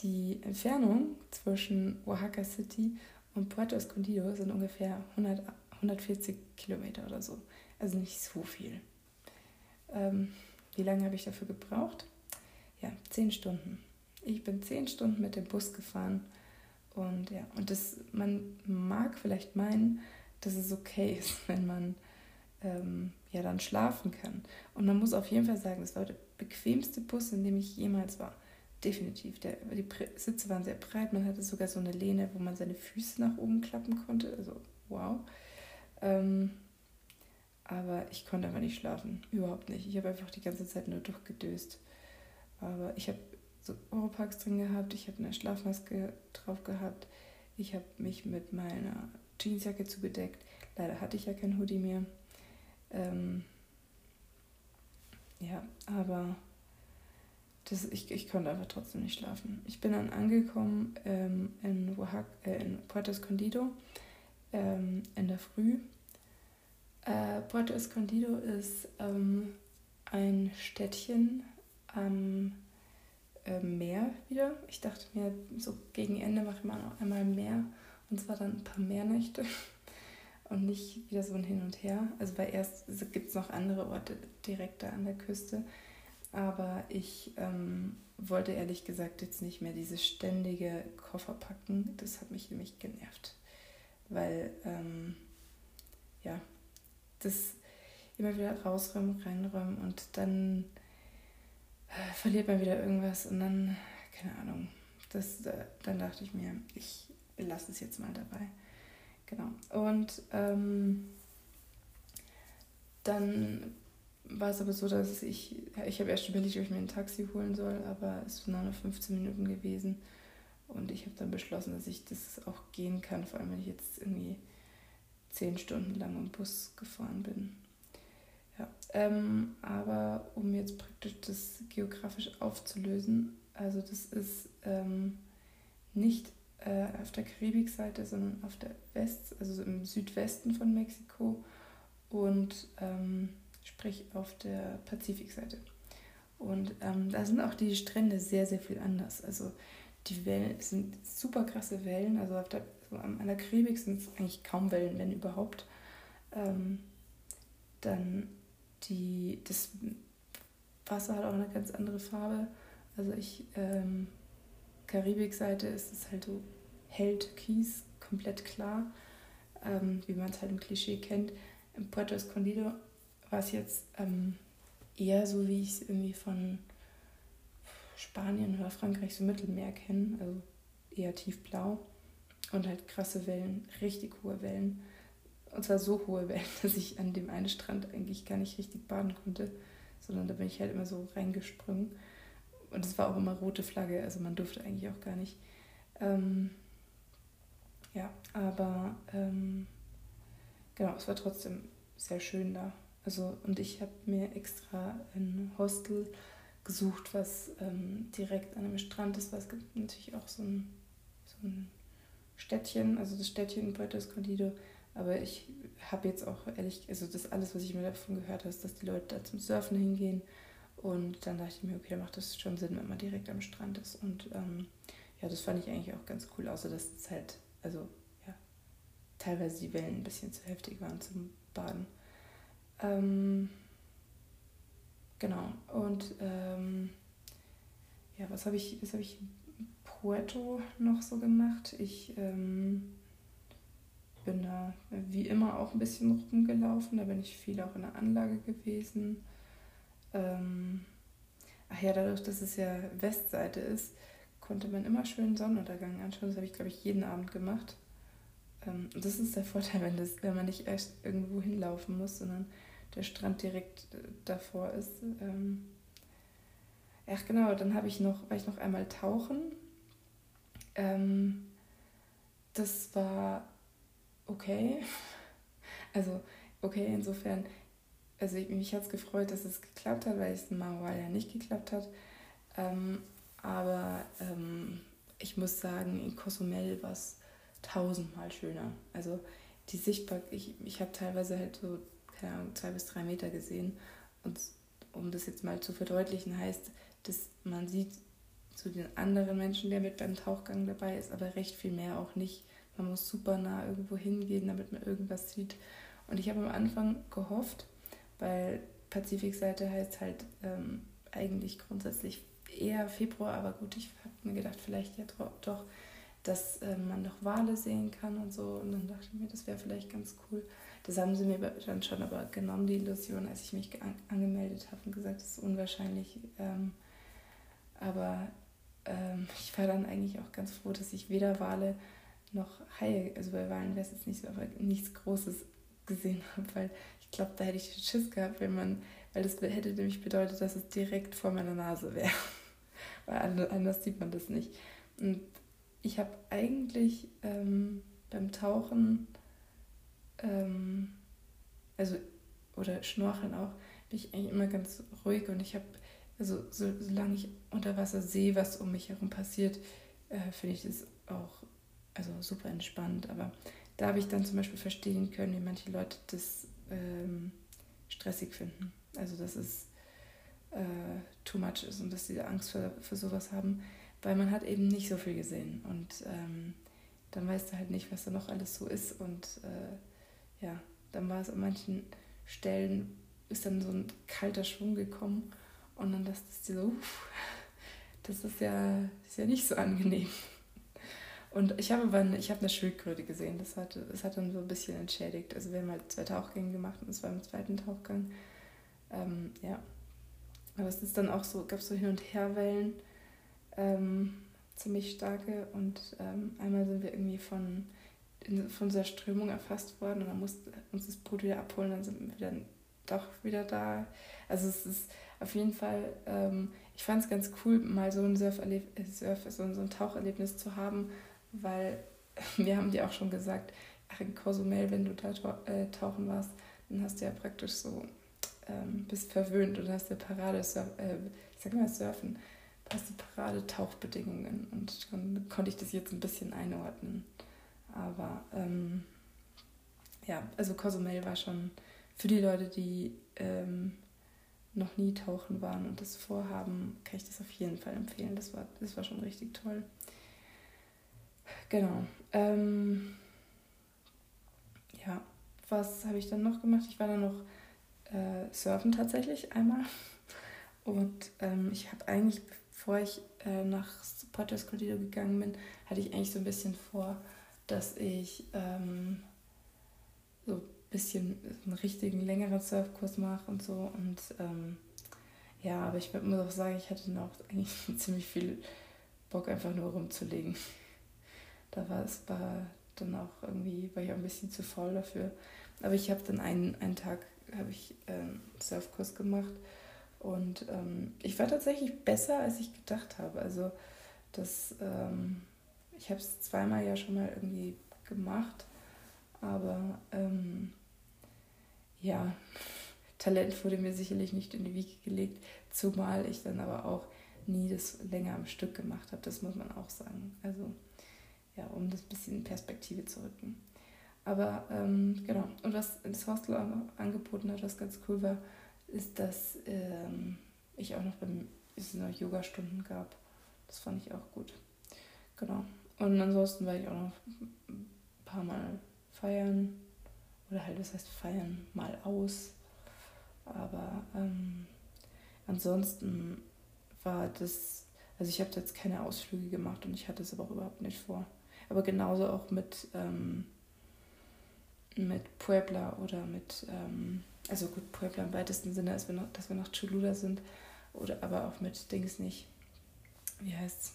die Entfernung zwischen Oaxaca City und Puerto Escondido sind ungefähr 100 140 Kilometer oder so. Also nicht so viel. Ähm, wie lange habe ich dafür gebraucht? Ja, zehn Stunden. Ich bin zehn Stunden mit dem Bus gefahren und ja, und das, man mag vielleicht meinen, dass es okay ist, wenn man ähm, ja dann schlafen kann. Und man muss auf jeden Fall sagen, das war bequemste Bus, in dem ich jemals war. Definitiv. Der, die Sitze waren sehr breit, man hatte sogar so eine Lehne, wo man seine Füße nach oben klappen konnte. Also wow. Ähm, aber ich konnte einfach nicht schlafen. Überhaupt nicht. Ich habe einfach die ganze Zeit nur durchgedöst. Aber ich habe so Oropax drin gehabt, ich habe eine Schlafmaske drauf gehabt, ich habe mich mit meiner Jeansjacke zugedeckt. Leider hatte ich ja kein Hoodie mehr. Ähm, ja, aber das, ich, ich konnte einfach trotzdem nicht schlafen. Ich bin dann angekommen ähm, in, Oaxaca, äh, in Puerto Escondido ähm, in der Früh. Äh, Puerto Escondido ist ähm, ein Städtchen am äh, Meer wieder. Ich dachte mir, so gegen Ende mache ich mal noch einmal mehr und zwar dann ein paar Meernächte und nicht wieder so ein Hin und Her. Also weil erst gibt es noch andere Orte direkt da an der Küste, aber ich ähm, wollte ehrlich gesagt jetzt nicht mehr dieses ständige Koffer packen. Das hat mich nämlich genervt weil ähm, ja, das immer wieder rausräumen, reinräumen und dann äh, verliert man wieder irgendwas und dann, keine Ahnung, das, äh, dann dachte ich mir, ich lasse es jetzt mal dabei. Genau. Und ähm, dann war es aber so, dass ich, ich habe erst überlegt, ob ich mir ein Taxi holen soll, aber es waren nur 15 Minuten gewesen. Und ich habe dann beschlossen, dass ich das auch gehen kann, vor allem wenn ich jetzt irgendwie zehn Stunden lang im Bus gefahren bin. Ja, ähm, aber um jetzt praktisch das geografisch aufzulösen, also das ist ähm, nicht äh, auf der Karibikseite, sondern auf der West, also im Südwesten von Mexiko und ähm, sprich auf der Pazifikseite. Und ähm, da sind auch die Strände sehr, sehr viel anders. Also die Wellen sind super krasse Wellen. Also auf der, so an der Karibik sind es eigentlich kaum Wellen, wenn überhaupt. Ähm, dann die, das Wasser hat auch eine ganz andere Farbe. Also ich, ähm, Karibikseite ist es halt so hell türkis, komplett klar, ähm, wie man es halt im Klischee kennt. Im Puerto Escondido war es jetzt ähm, eher so, wie ich es irgendwie von Spanien oder Frankreich so Mittelmeer kenne, also eher tiefblau und halt krasse Wellen, richtig hohe Wellen. Und zwar so hohe Wellen, dass ich an dem einen Strand eigentlich gar nicht richtig baden konnte, sondern da bin ich halt immer so reingesprungen. Und es war auch immer rote Flagge, also man durfte eigentlich auch gar nicht. Ähm, ja, aber ähm, genau, es war trotzdem sehr schön da. Also, und ich habe mir extra ein Hostel gesucht, was ähm, direkt an einem Strand ist, weil es gibt natürlich auch so ein, so ein Städtchen, also das Städtchen in Puerto Escondido. Aber ich habe jetzt auch ehrlich, also das alles, was ich mir davon gehört habe, ist, dass die Leute da zum Surfen hingehen. Und dann dachte ich mir, okay, da macht das schon Sinn, wenn man direkt am Strand ist. Und ähm, ja, das fand ich eigentlich auch ganz cool, außer dass es halt, also ja, teilweise die Wellen ein bisschen zu heftig waren zum Baden. Ähm, genau. Und ähm, ja, was habe ich, was habe ich in Puerto noch so gemacht? Ich ähm, bin da wie immer auch ein bisschen rumgelaufen. Da bin ich viel auch in der Anlage gewesen. Ähm, ach ja, dadurch, dass es ja Westseite ist, konnte man immer schön Sonnenuntergang anschauen. Das habe ich, glaube ich, jeden Abend gemacht. Ähm, das ist der Vorteil, wenn, das, wenn man nicht erst irgendwo hinlaufen muss, sondern der Strand direkt äh, davor ist. Ähm, ach genau, dann habe ich noch, war ich noch einmal tauchen. Ähm, das war okay. Also okay, insofern, also ich, mich hat es gefreut, dass es geklappt hat, weil es in Manual ja nicht geklappt hat. Ähm, aber ähm, ich muss sagen, in Cozumel war es tausendmal schöner. Also die Sichtbarkeit, ich, ich habe teilweise halt so keine Ahnung, zwei bis drei Meter gesehen. Und um das jetzt mal zu verdeutlichen, heißt, dass man sieht zu den anderen Menschen, der mit beim Tauchgang dabei ist, aber recht viel mehr auch nicht. Man muss super nah irgendwo hingehen, damit man irgendwas sieht. Und ich habe am Anfang gehofft, weil Pazifikseite heißt halt ähm, eigentlich grundsätzlich eher Februar, aber gut, ich habe mir gedacht, vielleicht ja doch, dass ähm, man noch Wale sehen kann und so. Und dann dachte ich mir, das wäre vielleicht ganz cool. Das haben sie mir dann schon aber genommen, die Illusion, als ich mich angemeldet habe und gesagt, das ist unwahrscheinlich. Ähm, aber ähm, ich war dann eigentlich auch ganz froh, dass ich weder Wale noch Haie, also bei Walen wäre es jetzt nicht so, aber nichts Großes gesehen habe, weil ich glaube, da hätte ich Schiss gehabt, wenn man, weil das hätte nämlich bedeutet, dass es direkt vor meiner Nase wäre. weil anders sieht man das nicht. Und ich habe eigentlich ähm, beim Tauchen ähm, also oder Schnorcheln auch, bin ich eigentlich immer ganz ruhig und ich habe, also so, solange ich unter Wasser sehe, was um mich herum passiert, äh, finde ich das auch also super entspannt. Aber da habe ich dann zum Beispiel verstehen können, wie manche Leute das ähm, stressig finden. Also dass es äh, too much ist und dass sie Angst für, für sowas haben, weil man hat eben nicht so viel gesehen und ähm, dann weißt du halt nicht, was da noch alles so ist und äh, ja, dann war es an manchen Stellen, ist dann so ein kalter Schwung gekommen und dann dachte ich so, uff, das ist ja, ist ja nicht so angenehm. Und ich habe aber eine, ich habe eine Schildkröte gesehen, das hat, das hat dann so ein bisschen entschädigt. Also wir haben halt zwei Tauchgänge gemacht und es war im zweiten Tauchgang. Ähm, ja. Aber es ist dann auch so, gab so Hin- und Herwellen, ähm, ziemlich starke. Und ähm, einmal sind wir irgendwie von in, von dieser Strömung erfasst worden und dann musste uns das Boot wieder abholen, dann sind wir dann doch wieder da. Also es ist auf jeden Fall, ähm, ich fand es ganz cool, mal so ein Surferleb äh, Surf, so ein Taucherlebnis zu haben, weil wir haben dir auch schon gesagt, ach in Cozumel, wenn du da äh, tauchen warst, dann hast du ja praktisch so ähm, bist verwöhnt und hast eine Parade, äh, ich sag mal Surfen, hast die Parade Tauchbedingungen und dann konnte ich das jetzt ein bisschen einordnen. Aber ähm, ja, also Cozumel war schon für die Leute, die ähm, noch nie tauchen waren und das vorhaben, kann ich das auf jeden Fall empfehlen. Das war, das war schon richtig toll. Genau. Ähm, ja, was habe ich dann noch gemacht? Ich war dann noch äh, surfen tatsächlich einmal. Und ähm, ich habe eigentlich, bevor ich äh, nach Puerto Escondido gegangen bin, hatte ich eigentlich so ein bisschen vor, dass ich ähm, so ein bisschen einen richtigen längeren Surfkurs mache und so. Und ähm, ja, aber ich muss auch sagen, ich hatte noch eigentlich ziemlich viel Bock, einfach nur rumzulegen. Da war es war dann auch irgendwie, war ich auch ein bisschen zu faul dafür. Aber ich habe dann einen, einen Tag habe ich ähm, Surfkurs gemacht und ähm, ich war tatsächlich besser, als ich gedacht habe. Also das, ähm, ich habe es zweimal ja schon mal irgendwie gemacht, aber ähm, ja, Talent wurde mir sicherlich nicht in die Wiege gelegt, zumal ich dann aber auch nie das länger am Stück gemacht habe, das muss man auch sagen. Also ja, um das ein bisschen in Perspektive zu rücken. Aber ähm, genau, und was das Hostel angeboten hat, was ganz cool war, ist, dass ähm, ich auch noch beim noch Yoga-Stunden gab. Das fand ich auch gut. Genau. Und ansonsten war ich auch noch ein paar Mal feiern. Oder halt, das heißt feiern mal aus. Aber ähm, ansonsten war das, also ich habe jetzt keine Ausflüge gemacht und ich hatte es aber auch überhaupt nicht vor. Aber genauso auch mit, ähm, mit Puebla oder mit, ähm, also gut, Puebla im weitesten Sinne, dass wir noch, dass wir nach Cholula sind, oder aber auch mit Dings nicht, wie heißt's,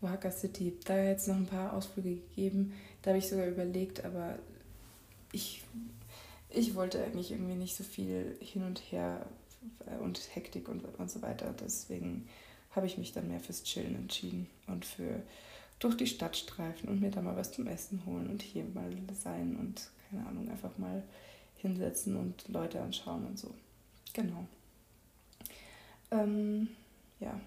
Oaxaca City. Da jetzt noch ein paar Ausflüge gegeben. Da habe ich sogar überlegt, aber ich, ich wollte eigentlich irgendwie nicht so viel hin und her und Hektik und, und so weiter. Deswegen habe ich mich dann mehr fürs Chillen entschieden und für durch die Stadt streifen und mir da mal was zum Essen holen und hier mal sein und keine Ahnung, einfach mal hinsetzen und Leute anschauen und so. Genau. Ähm, ja.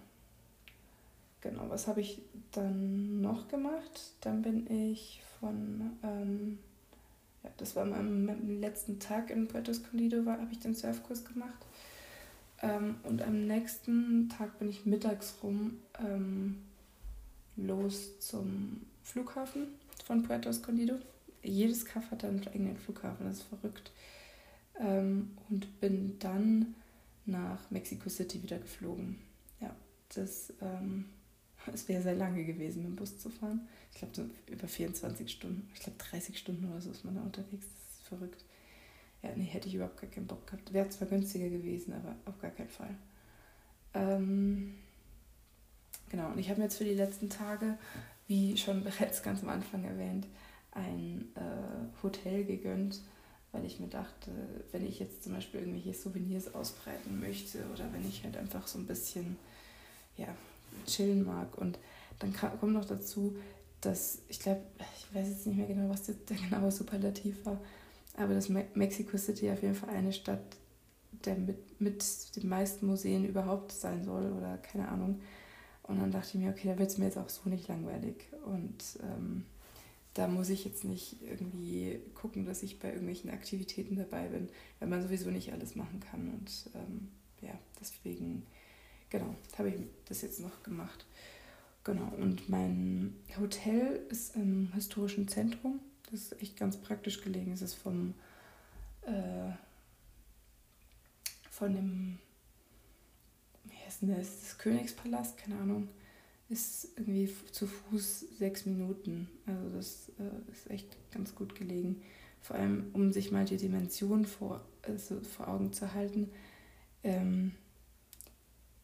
Genau, was habe ich dann noch gemacht? Dann bin ich von, ähm, ja, das war am, letzten Tag in Puerto Escondido, habe ich den Surfkurs gemacht. Ähm, und am nächsten Tag bin ich mittags rum ähm, los zum Flughafen von Puerto Escondido. Jedes Kaff hat einen eigenen Flughafen, das ist verrückt. Ähm, und bin dann nach Mexico City wieder geflogen. Ja, das, ähm, es wäre sehr lange gewesen, mit dem Bus zu fahren. Ich glaube, so über 24 Stunden, ich glaube 30 Stunden oder so ist man da unterwegs. Das ist verrückt. Ja, nee, hätte ich überhaupt gar keinen Bock gehabt. Wäre zwar günstiger gewesen, aber auf gar keinen Fall. Ähm, Genau, und ich habe mir jetzt für die letzten Tage, wie schon bereits ganz am Anfang erwähnt, ein äh, Hotel gegönnt, weil ich mir dachte, wenn ich jetzt zum Beispiel irgendwelche Souvenirs ausbreiten möchte oder wenn ich halt einfach so ein bisschen ja, chillen mag. Und dann kommt noch dazu, dass ich glaube, ich weiß jetzt nicht mehr genau, was der, der genaue Superlativ war, aber dass Me Mexico City auf jeden Fall eine Stadt der mit, mit den meisten Museen überhaupt sein soll oder keine Ahnung. Und dann dachte ich mir, okay, da wird es mir jetzt auch so nicht langweilig. Und ähm, da muss ich jetzt nicht irgendwie gucken, dass ich bei irgendwelchen Aktivitäten dabei bin, weil man sowieso nicht alles machen kann. Und ähm, ja, deswegen, genau, habe ich das jetzt noch gemacht. Genau, und mein Hotel ist im historischen Zentrum. Das ist echt ganz praktisch gelegen. Es ist vom, äh, von dem heißt denn das? Das Königspalast, keine Ahnung, ist irgendwie zu Fuß sechs Minuten. Also das äh, ist echt ganz gut gelegen. Vor allem, um sich mal die Dimension vor, also vor Augen zu halten. Ähm,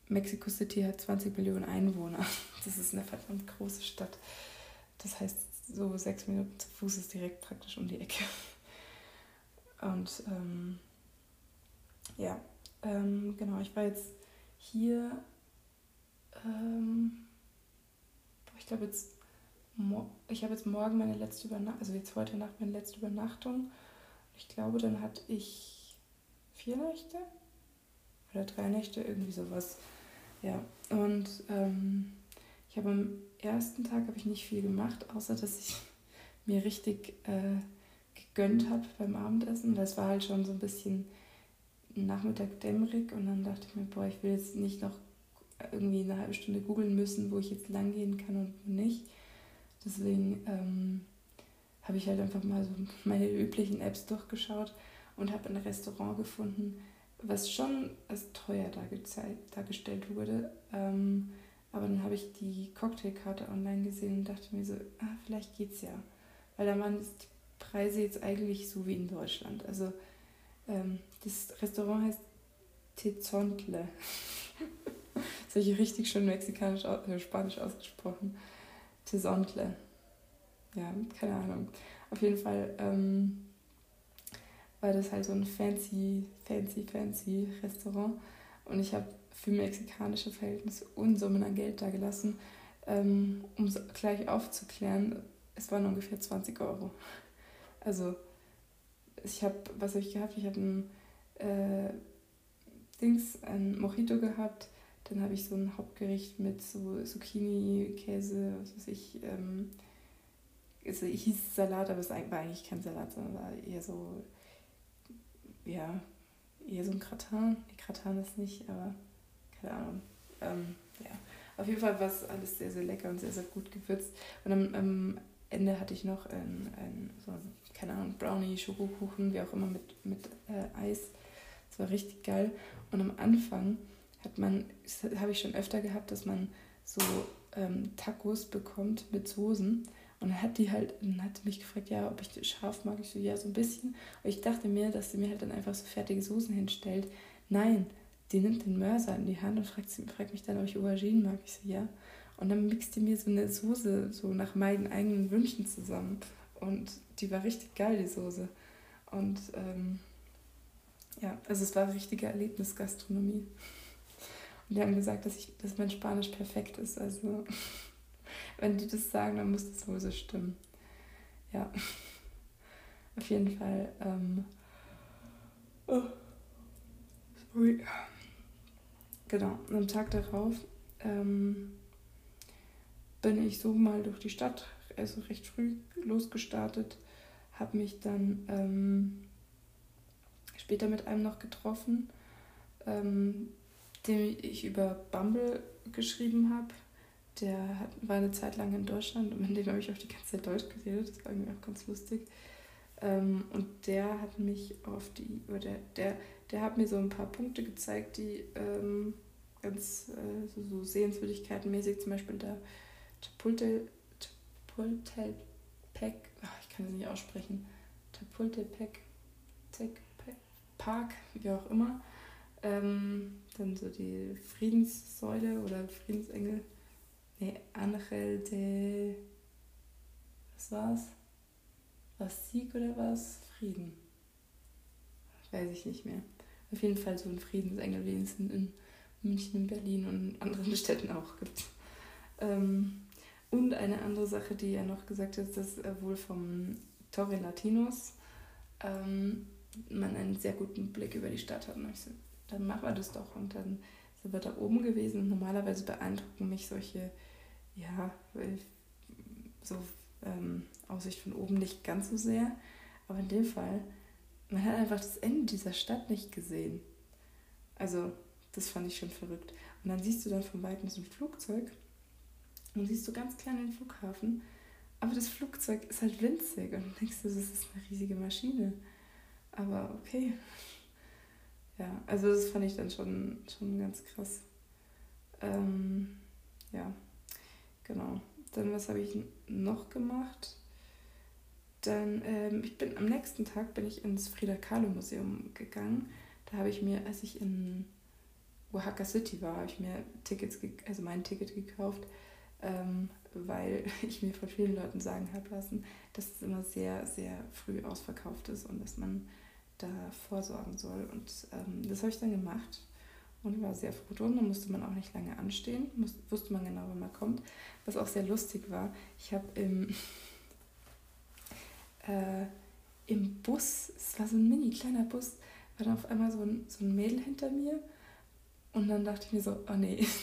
Mexico City hat 20 Millionen Einwohner. Das ist eine verdammt große Stadt. Das heißt, so sechs Minuten zu Fuß ist direkt praktisch um die Ecke. Und ähm, ja, ähm, genau, ich war jetzt hier, ähm, ich glaube jetzt, ich habe jetzt morgen meine letzte Übernachtung, also jetzt heute Nacht meine letzte Übernachtung. Ich glaube, dann hatte ich vier Nächte oder drei Nächte, irgendwie sowas. Ja, und ähm, ich habe am ersten Tag habe ich nicht viel gemacht, außer dass ich mir richtig äh, gegönnt habe beim Abendessen. Das war halt schon so ein bisschen Nachmittag dämmerig und dann dachte ich mir, boah, ich will jetzt nicht noch irgendwie eine halbe Stunde googeln müssen, wo ich jetzt lang gehen kann und wo nicht. Deswegen ähm, habe ich halt einfach mal so meine üblichen Apps durchgeschaut und habe ein Restaurant gefunden, was schon als teuer dargestellt wurde. Ähm, aber dann habe ich die Cocktailkarte online gesehen und dachte mir so, ah, vielleicht geht's ja. Weil da waren die Preise jetzt eigentlich so wie in Deutschland. Also ähm, das Restaurant heißt Tezontle. das habe ich richtig schön mexikanisch, äh, spanisch ausgesprochen. Tezontle. Ja, keine Ahnung. Auf jeden Fall ähm, war das halt so ein fancy, fancy, fancy Restaurant. Und ich habe für mexikanische Verhältnisse Unsummen an Geld da gelassen. Ähm, um es gleich aufzuklären, es waren ungefähr 20 Euro. Also, ich habe, was habe ich gehabt? Ich habe ein äh, Dings, ein Mojito gehabt. Dann habe ich so ein Hauptgericht mit so Zucchini, Käse, was weiß ich. Ähm, es hieß Salat, aber es war eigentlich kein Salat, sondern war eher so, ja, eher so ein Gratin. Die Gratin ist nicht, aber keine Ahnung. Ähm, ja. Auf jeden Fall war es alles sehr, sehr lecker und sehr, sehr gut gewürzt. Und am, am Ende hatte ich noch ein, ein so, keine Ahnung, Brownie, Schokokuchen, wie auch immer, mit, mit äh, Eis. War richtig geil. Und am Anfang hat man, das habe ich schon öfter gehabt, dass man so ähm, Tacos bekommt mit Soßen. Und dann hat die halt, dann hat mich gefragt, ja, ob ich scharf mag. Ich so, ja, so ein bisschen. Und ich dachte mir, dass sie mir halt dann einfach so fertige Soßen hinstellt. Nein, die nimmt den Mörser in die Hand und fragt, fragt mich dann, ob ich Auberginen mag. Ich so, ja. Und dann mixt die mir so eine Soße so nach meinen eigenen Wünschen zusammen. Und die war richtig geil, die Soße. Und ähm, ja, also es war richtige Erlebnisgastronomie. Und die haben gesagt, dass, ich, dass mein Spanisch perfekt ist. Also wenn die das sagen, dann muss das wohl so stimmen. Ja. Auf jeden Fall. Ähm, oh, sorry. Genau, am Tag darauf ähm, bin ich so mal durch die Stadt, also recht früh losgestartet, habe mich dann ähm, später mit einem noch getroffen, ähm, dem ich über Bumble geschrieben habe. Der hat, war eine Zeit lang in Deutschland und mit dem habe ich auch die ganze Zeit Deutsch geredet. Das war irgendwie auch ganz lustig. Ähm, und der hat mich auf die, oder der, der, der hat mir so ein paar Punkte gezeigt, die ähm, ganz äh, so, so Sehenswürdigkeitenmäßig, zum Beispiel der Chapultepec, ich kann es nicht aussprechen, Chapultepec, Park, wie auch immer. Ähm, dann so die Friedenssäule oder Friedensengel. Nee, Angel de. Was war's? Was Sieg oder was? Frieden. Weiß ich nicht mehr. Auf jeden Fall so ein Friedensengel, wie es in München, in Berlin und anderen Städten auch gibt. Ähm, und eine andere Sache, die er noch gesagt hat, dass er wohl vom Torre Latinos ähm, man einen sehr guten Blick über die Stadt hat. Und ich so, dann machen wir das doch. Und dann sind wir da oben gewesen. Und normalerweise beeindrucken mich solche, ja, so ähm, Aussicht von oben nicht ganz so sehr. Aber in dem Fall, man hat einfach das Ende dieser Stadt nicht gesehen. Also, das fand ich schon verrückt. Und dann siehst du dann von Weitem so ein Flugzeug und siehst du ganz klein den Flughafen. Aber das Flugzeug ist halt winzig und du denkst, das ist eine riesige Maschine. Aber okay. Ja, also das fand ich dann schon, schon ganz krass. Ähm, ja, genau. Dann was habe ich noch gemacht? Dann, ähm, ich bin am nächsten Tag bin ich ins Frida Kahlo Museum gegangen. Da habe ich mir, als ich in Oaxaca City war, habe ich mir Tickets, also mein Ticket gekauft, ähm, weil ich mir von vielen Leuten sagen habe lassen, dass es immer sehr, sehr früh ausverkauft ist und dass man da vorsorgen soll. Und ähm, das habe ich dann gemacht und war sehr froh drum. Da musste man auch nicht lange anstehen, muss, wusste man genau, wann man kommt. Was auch sehr lustig war, ich habe im, äh, im Bus, es war so ein mini kleiner Bus, war dann auf einmal so ein, so ein Mädel hinter mir Und dann dachte ich mir so, oh nee.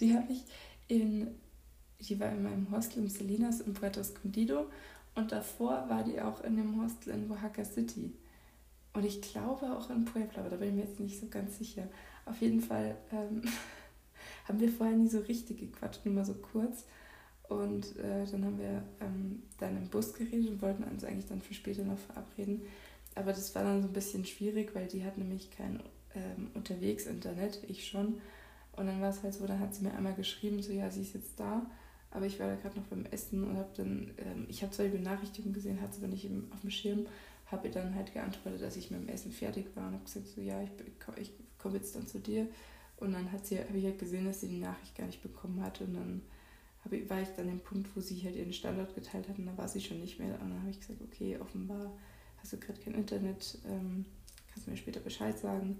Die habe ich in, die war in meinem Hostel im Salinas in Puerto Escondido und davor war die auch in dem Hostel in Oaxaca City. Und ich glaube auch in Puebla, aber da bin ich mir jetzt nicht so ganz sicher. Auf jeden Fall ähm, haben wir vorher nie so richtig gequatscht, nur mal so kurz. Und äh, dann haben wir ähm, dann im Bus geredet und wollten uns eigentlich dann für später noch verabreden. Aber das war dann so ein bisschen schwierig, weil die hat nämlich kein ähm, unterwegs Internet, ich schon. Und dann war es halt so, dann hat sie mir einmal geschrieben, so ja, sie ist jetzt da, aber ich war da gerade noch beim Essen und habe dann, ähm, ich habe zwar die Benachrichtigung gesehen, hat sie aber nicht auf dem Schirm, habe ihr dann halt geantwortet, dass ich mit dem Essen fertig war und habe gesagt, so ja, ich, ich komme jetzt dann zu dir. Und dann hat sie, habe ich halt gesehen, dass sie die Nachricht gar nicht bekommen hat und dann ich, war ich dann dem Punkt, wo sie halt ihren Standort geteilt hat und da war sie schon nicht mehr. Und dann habe ich gesagt, okay, offenbar hast du gerade kein Internet, ähm, kannst du mir später Bescheid sagen.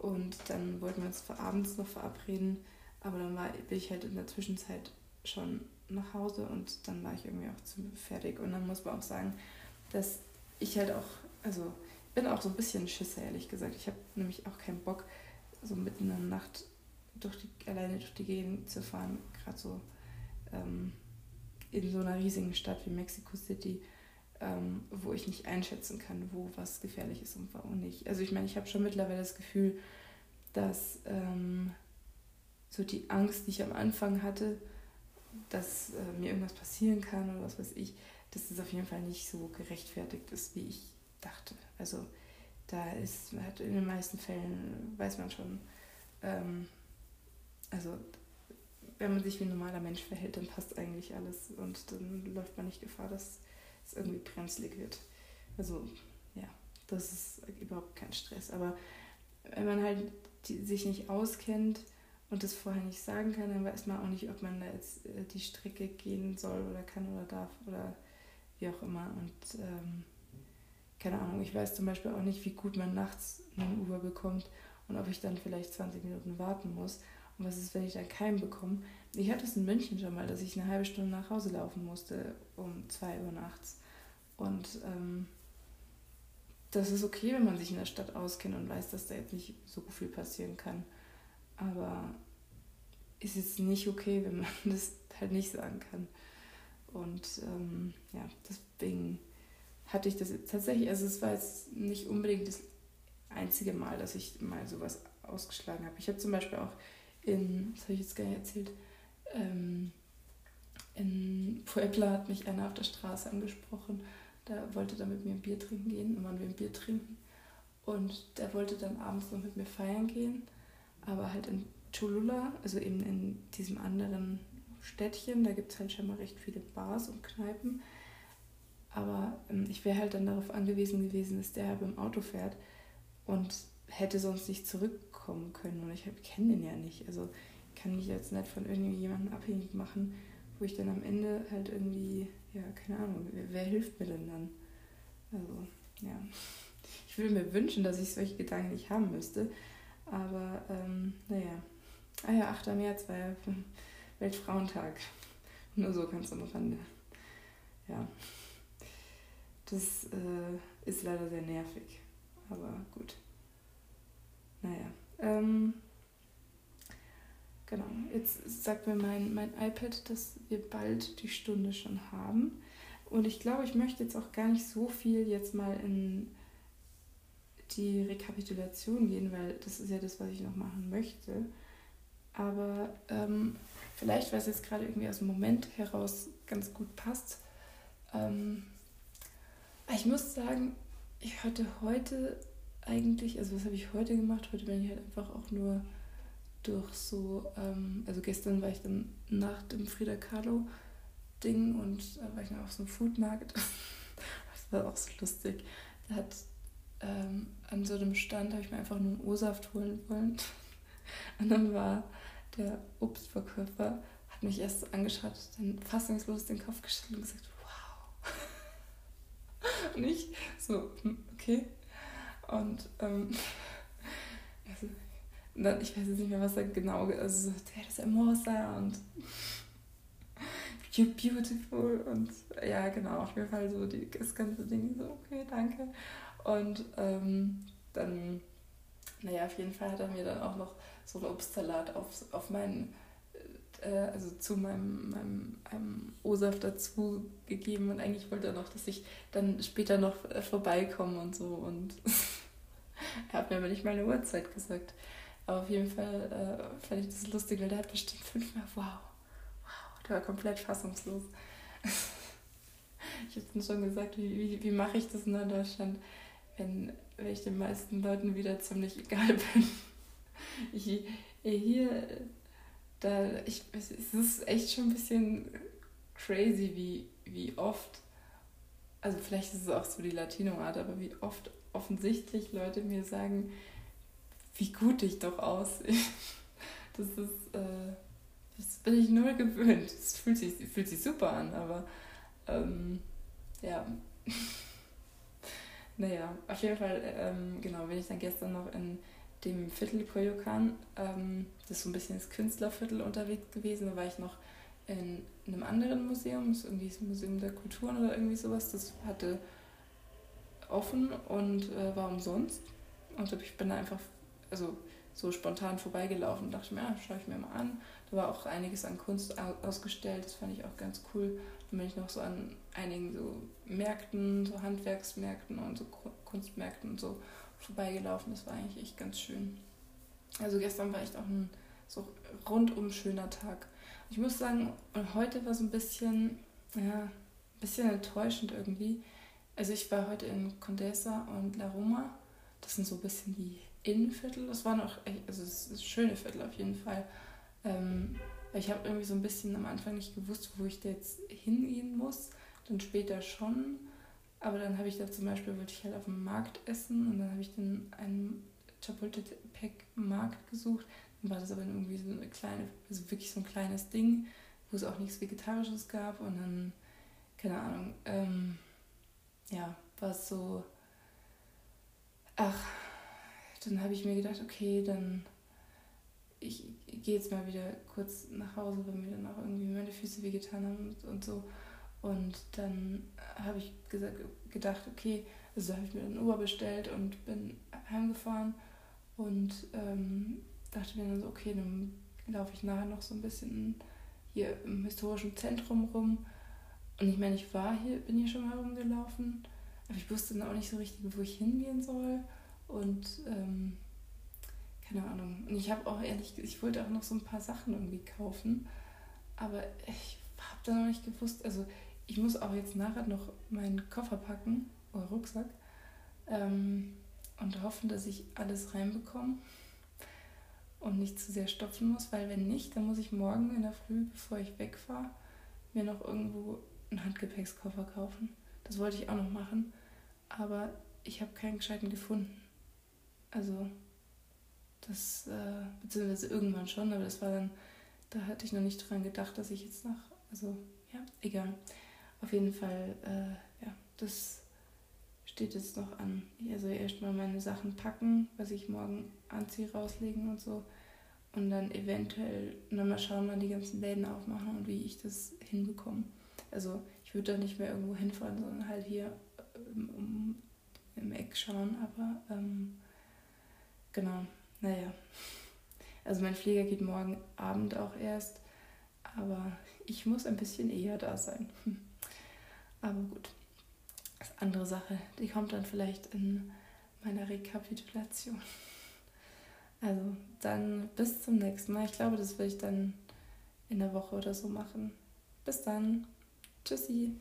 Und dann wollten wir uns für abends noch verabreden, aber dann war, bin ich halt in der Zwischenzeit schon nach Hause und dann war ich irgendwie auch zu fertig. Und dann muss man auch sagen, dass ich halt auch, also bin auch so ein bisschen Schisser, ehrlich gesagt. Ich habe nämlich auch keinen Bock, so mitten in der Nacht durch die, alleine durch die Gegend zu fahren, gerade so ähm, in so einer riesigen Stadt wie Mexico City, ähm, wo ich nicht einschätzen kann, wo was gefährlich ist und wo nicht. Also ich meine, ich habe schon mittlerweile das Gefühl, dass ähm, so die Angst, die ich am Anfang hatte, dass äh, mir irgendwas passieren kann oder was weiß ich, dass das auf jeden Fall nicht so gerechtfertigt ist, wie ich dachte. Also da ist, hat in den meisten Fällen, weiß man schon, ähm, also wenn man sich wie ein normaler Mensch verhält, dann passt eigentlich alles und dann läuft man nicht Gefahr, dass es irgendwie brenzlig wird. Also ja, das ist überhaupt kein Stress. Aber wenn man halt die, sich nicht auskennt und das vorher nicht sagen kann, dann weiß man auch nicht, ob man da jetzt äh, die Strecke gehen soll oder kann oder darf oder wie auch immer. Und ähm, keine Ahnung, ich weiß zum Beispiel auch nicht, wie gut man nachts einen Uber bekommt und ob ich dann vielleicht 20 Minuten warten muss. Und was ist, wenn ich dann keinen bekomme? Ich hatte es in München schon mal, dass ich eine halbe Stunde nach Hause laufen musste um 2 Uhr nachts. Und ähm, das ist okay, wenn man sich in der Stadt auskennt und weiß, dass da jetzt nicht so viel passieren kann. Aber ist jetzt nicht okay, wenn man das halt nicht sagen kann. Und ähm, ja, deswegen hatte ich das tatsächlich, also es war jetzt nicht unbedingt das einzige Mal, dass ich mal sowas ausgeschlagen habe. Ich habe zum Beispiel auch in, das habe ich jetzt gar nicht erzählt, ähm, in Puebla hat mich einer auf der Straße angesprochen. Der wollte dann mit mir ein Bier trinken gehen, dann waren wir ein Bier trinken. Und der wollte dann abends noch mit mir feiern gehen, aber halt in Cholula, also eben in diesem anderen Städtchen, da gibt es halt schon mal recht viele Bars und Kneipen. Aber ähm, ich wäre halt dann darauf angewiesen gewesen, dass der halt im Auto fährt und hätte sonst nicht zurückkommen können. Und ich kenne den ja nicht. Also kann mich jetzt nicht von irgendjemandem abhängig machen, wo ich dann am Ende halt irgendwie, ja, keine Ahnung, wer, hilft mir denn dann? Also, ja. Ich würde mir wünschen, dass ich solche Gedanken nicht haben müsste. Aber, ähm, naja. Ah ja, 8. März war ja Weltfrauentag. Nur so ganz am Rande. Ja. Das äh, ist leider sehr nervig. Aber gut. Naja. Ähm, genau. Jetzt sagt mir mein, mein iPad, dass wir bald die Stunde schon haben. Und ich glaube, ich möchte jetzt auch gar nicht so viel jetzt mal in die Rekapitulation gehen, weil das ist ja das, was ich noch machen möchte. Aber ähm, vielleicht, weil es jetzt gerade irgendwie aus dem Moment heraus ganz gut passt, ähm, ich muss sagen, ich hatte heute eigentlich, also was habe ich heute gemacht? Heute bin ich halt einfach auch nur durch so, ähm, also gestern war ich dann nach dem Frida Kahlo Ding und da war ich noch auf so einem Food Market. das war auch so lustig. Da hat ähm, an so einem Stand habe ich mir einfach nur einen O-Saft holen wollen. Und dann war der Obstverkäufer, hat mich erst angeschaut, dann fassungslos den Kopf geschüttelt und gesagt, und ich so, hm, okay. Und ähm, also, dann, ich weiß jetzt nicht mehr, was er genau, also der ist hermosa und you're beautiful und ja, genau, auf jeden Fall so die, das ganze Ding so, okay, danke. Und ähm, dann naja, auf jeden Fall hat er mir dann auch noch so einen Obstsalat auf, auf meinen, äh, also zu meinem, meinem, meinem O-Saft dazu gegeben und eigentlich wollte er noch, dass ich dann später noch äh, vorbeikomme und so und er hat mir aber nicht meine Uhrzeit gesagt. Aber auf jeden Fall äh, fand ich das lustig, weil der hat bestimmt fünfmal, wow, wow, der war komplett fassungslos. ich habe dann schon gesagt, wie, wie, wie mache ich das in Deutschland, wenn, wenn ich den meisten Leuten wieder ziemlich egal bin. Ich, hier, da, ich, es ist echt schon ein bisschen crazy, wie, wie oft, also vielleicht ist es auch so die Latino-Art, aber wie oft offensichtlich Leute mir sagen, wie gut ich doch aussehe. Das ist, äh, das bin ich null gewöhnt. Es fühlt sich, fühlt sich super an, aber ähm, ja. naja, auf jeden Fall, ähm, genau, bin ich dann gestern noch in dem Viertel Koyokan, ähm, das ist so ein bisschen das Künstlerviertel unterwegs gewesen. Da war ich noch in, in einem anderen Museum, das ist irgendwie das Museum der Kulturen oder irgendwie sowas. Das hatte offen und äh, war umsonst. Und ich bin da einfach also so spontan vorbeigelaufen und dachte mir, ja, schaue ich mir mal an. Da war auch einiges an Kunst ausgestellt, das fand ich auch ganz cool. Dann bin ich noch so an einigen so Märkten, so Handwerksmärkten und so Kunstmärkten und so vorbeigelaufen. Das war eigentlich echt ganz schön. Also gestern war echt auch ein so rundum schöner Tag. Ich muss sagen, heute war so ein bisschen, ja, ein bisschen enttäuschend irgendwie. Also ich war heute in Condesa und La Roma. Das sind so ein bisschen die Innenviertel. Das war noch echt, also es ist schöne Viertel auf jeden Fall. Ähm, ich habe irgendwie so ein bisschen am Anfang nicht gewusst, wo ich da jetzt hingehen muss. Dann später schon. Aber dann habe ich da zum Beispiel, wollte ich halt auf dem Markt essen und dann habe ich dann einen Chapultepec-Markt gesucht. Dann war das aber irgendwie so eine kleine, also wirklich so ein kleines Ding, wo es auch nichts Vegetarisches gab und dann, keine Ahnung, ähm, ja, war es so, ach, dann habe ich mir gedacht, okay, dann ich, gehe jetzt mal wieder kurz nach Hause, weil mir dann auch irgendwie meine Füße wehgetan haben und, so. Und dann habe ich gesagt, gedacht, okay, also habe ich mir ein Uber bestellt und bin heimgefahren und ähm, dachte mir dann so, okay, dann laufe ich nachher noch so ein bisschen hier im historischen Zentrum rum. Und ich meine, ich war hier, bin hier schon mal rumgelaufen, aber ich wusste dann auch nicht so richtig, wo ich hingehen soll. Und ähm, keine Ahnung. Und ich habe auch ehrlich, ich wollte auch noch so ein paar Sachen irgendwie kaufen, aber ich habe da noch nicht gewusst. Also ich muss auch jetzt nachher noch meinen Koffer packen oder Rucksack ähm, und hoffen, dass ich alles reinbekomme und nicht zu sehr stopfen muss, weil wenn nicht, dann muss ich morgen in der Früh, bevor ich wegfahre, mir noch irgendwo einen Handgepäckskoffer kaufen. Das wollte ich auch noch machen, aber ich habe keinen gescheiten gefunden. Also, das, äh, beziehungsweise irgendwann schon, aber das war dann, da hatte ich noch nicht dran gedacht, dass ich jetzt nach, also, ja, egal. Auf jeden Fall, äh, ja, das steht jetzt noch an. Also erstmal meine Sachen packen, was ich morgen anziehe, rauslegen und so. Und dann eventuell nochmal schauen, wann die ganzen Läden aufmachen und wie ich das hinbekomme. Also ich würde da nicht mehr irgendwo hinfahren, sondern halt hier im, ähm, im Eck schauen. Aber ähm, Genau, naja. Also mein Flieger geht morgen Abend auch erst, aber ich muss ein bisschen eher da sein. Aber gut, das ist eine andere Sache. Die kommt dann vielleicht in meiner Rekapitulation. Also dann bis zum nächsten Mal. Ich glaube, das will ich dann in der Woche oder so machen. Bis dann. Tschüssi.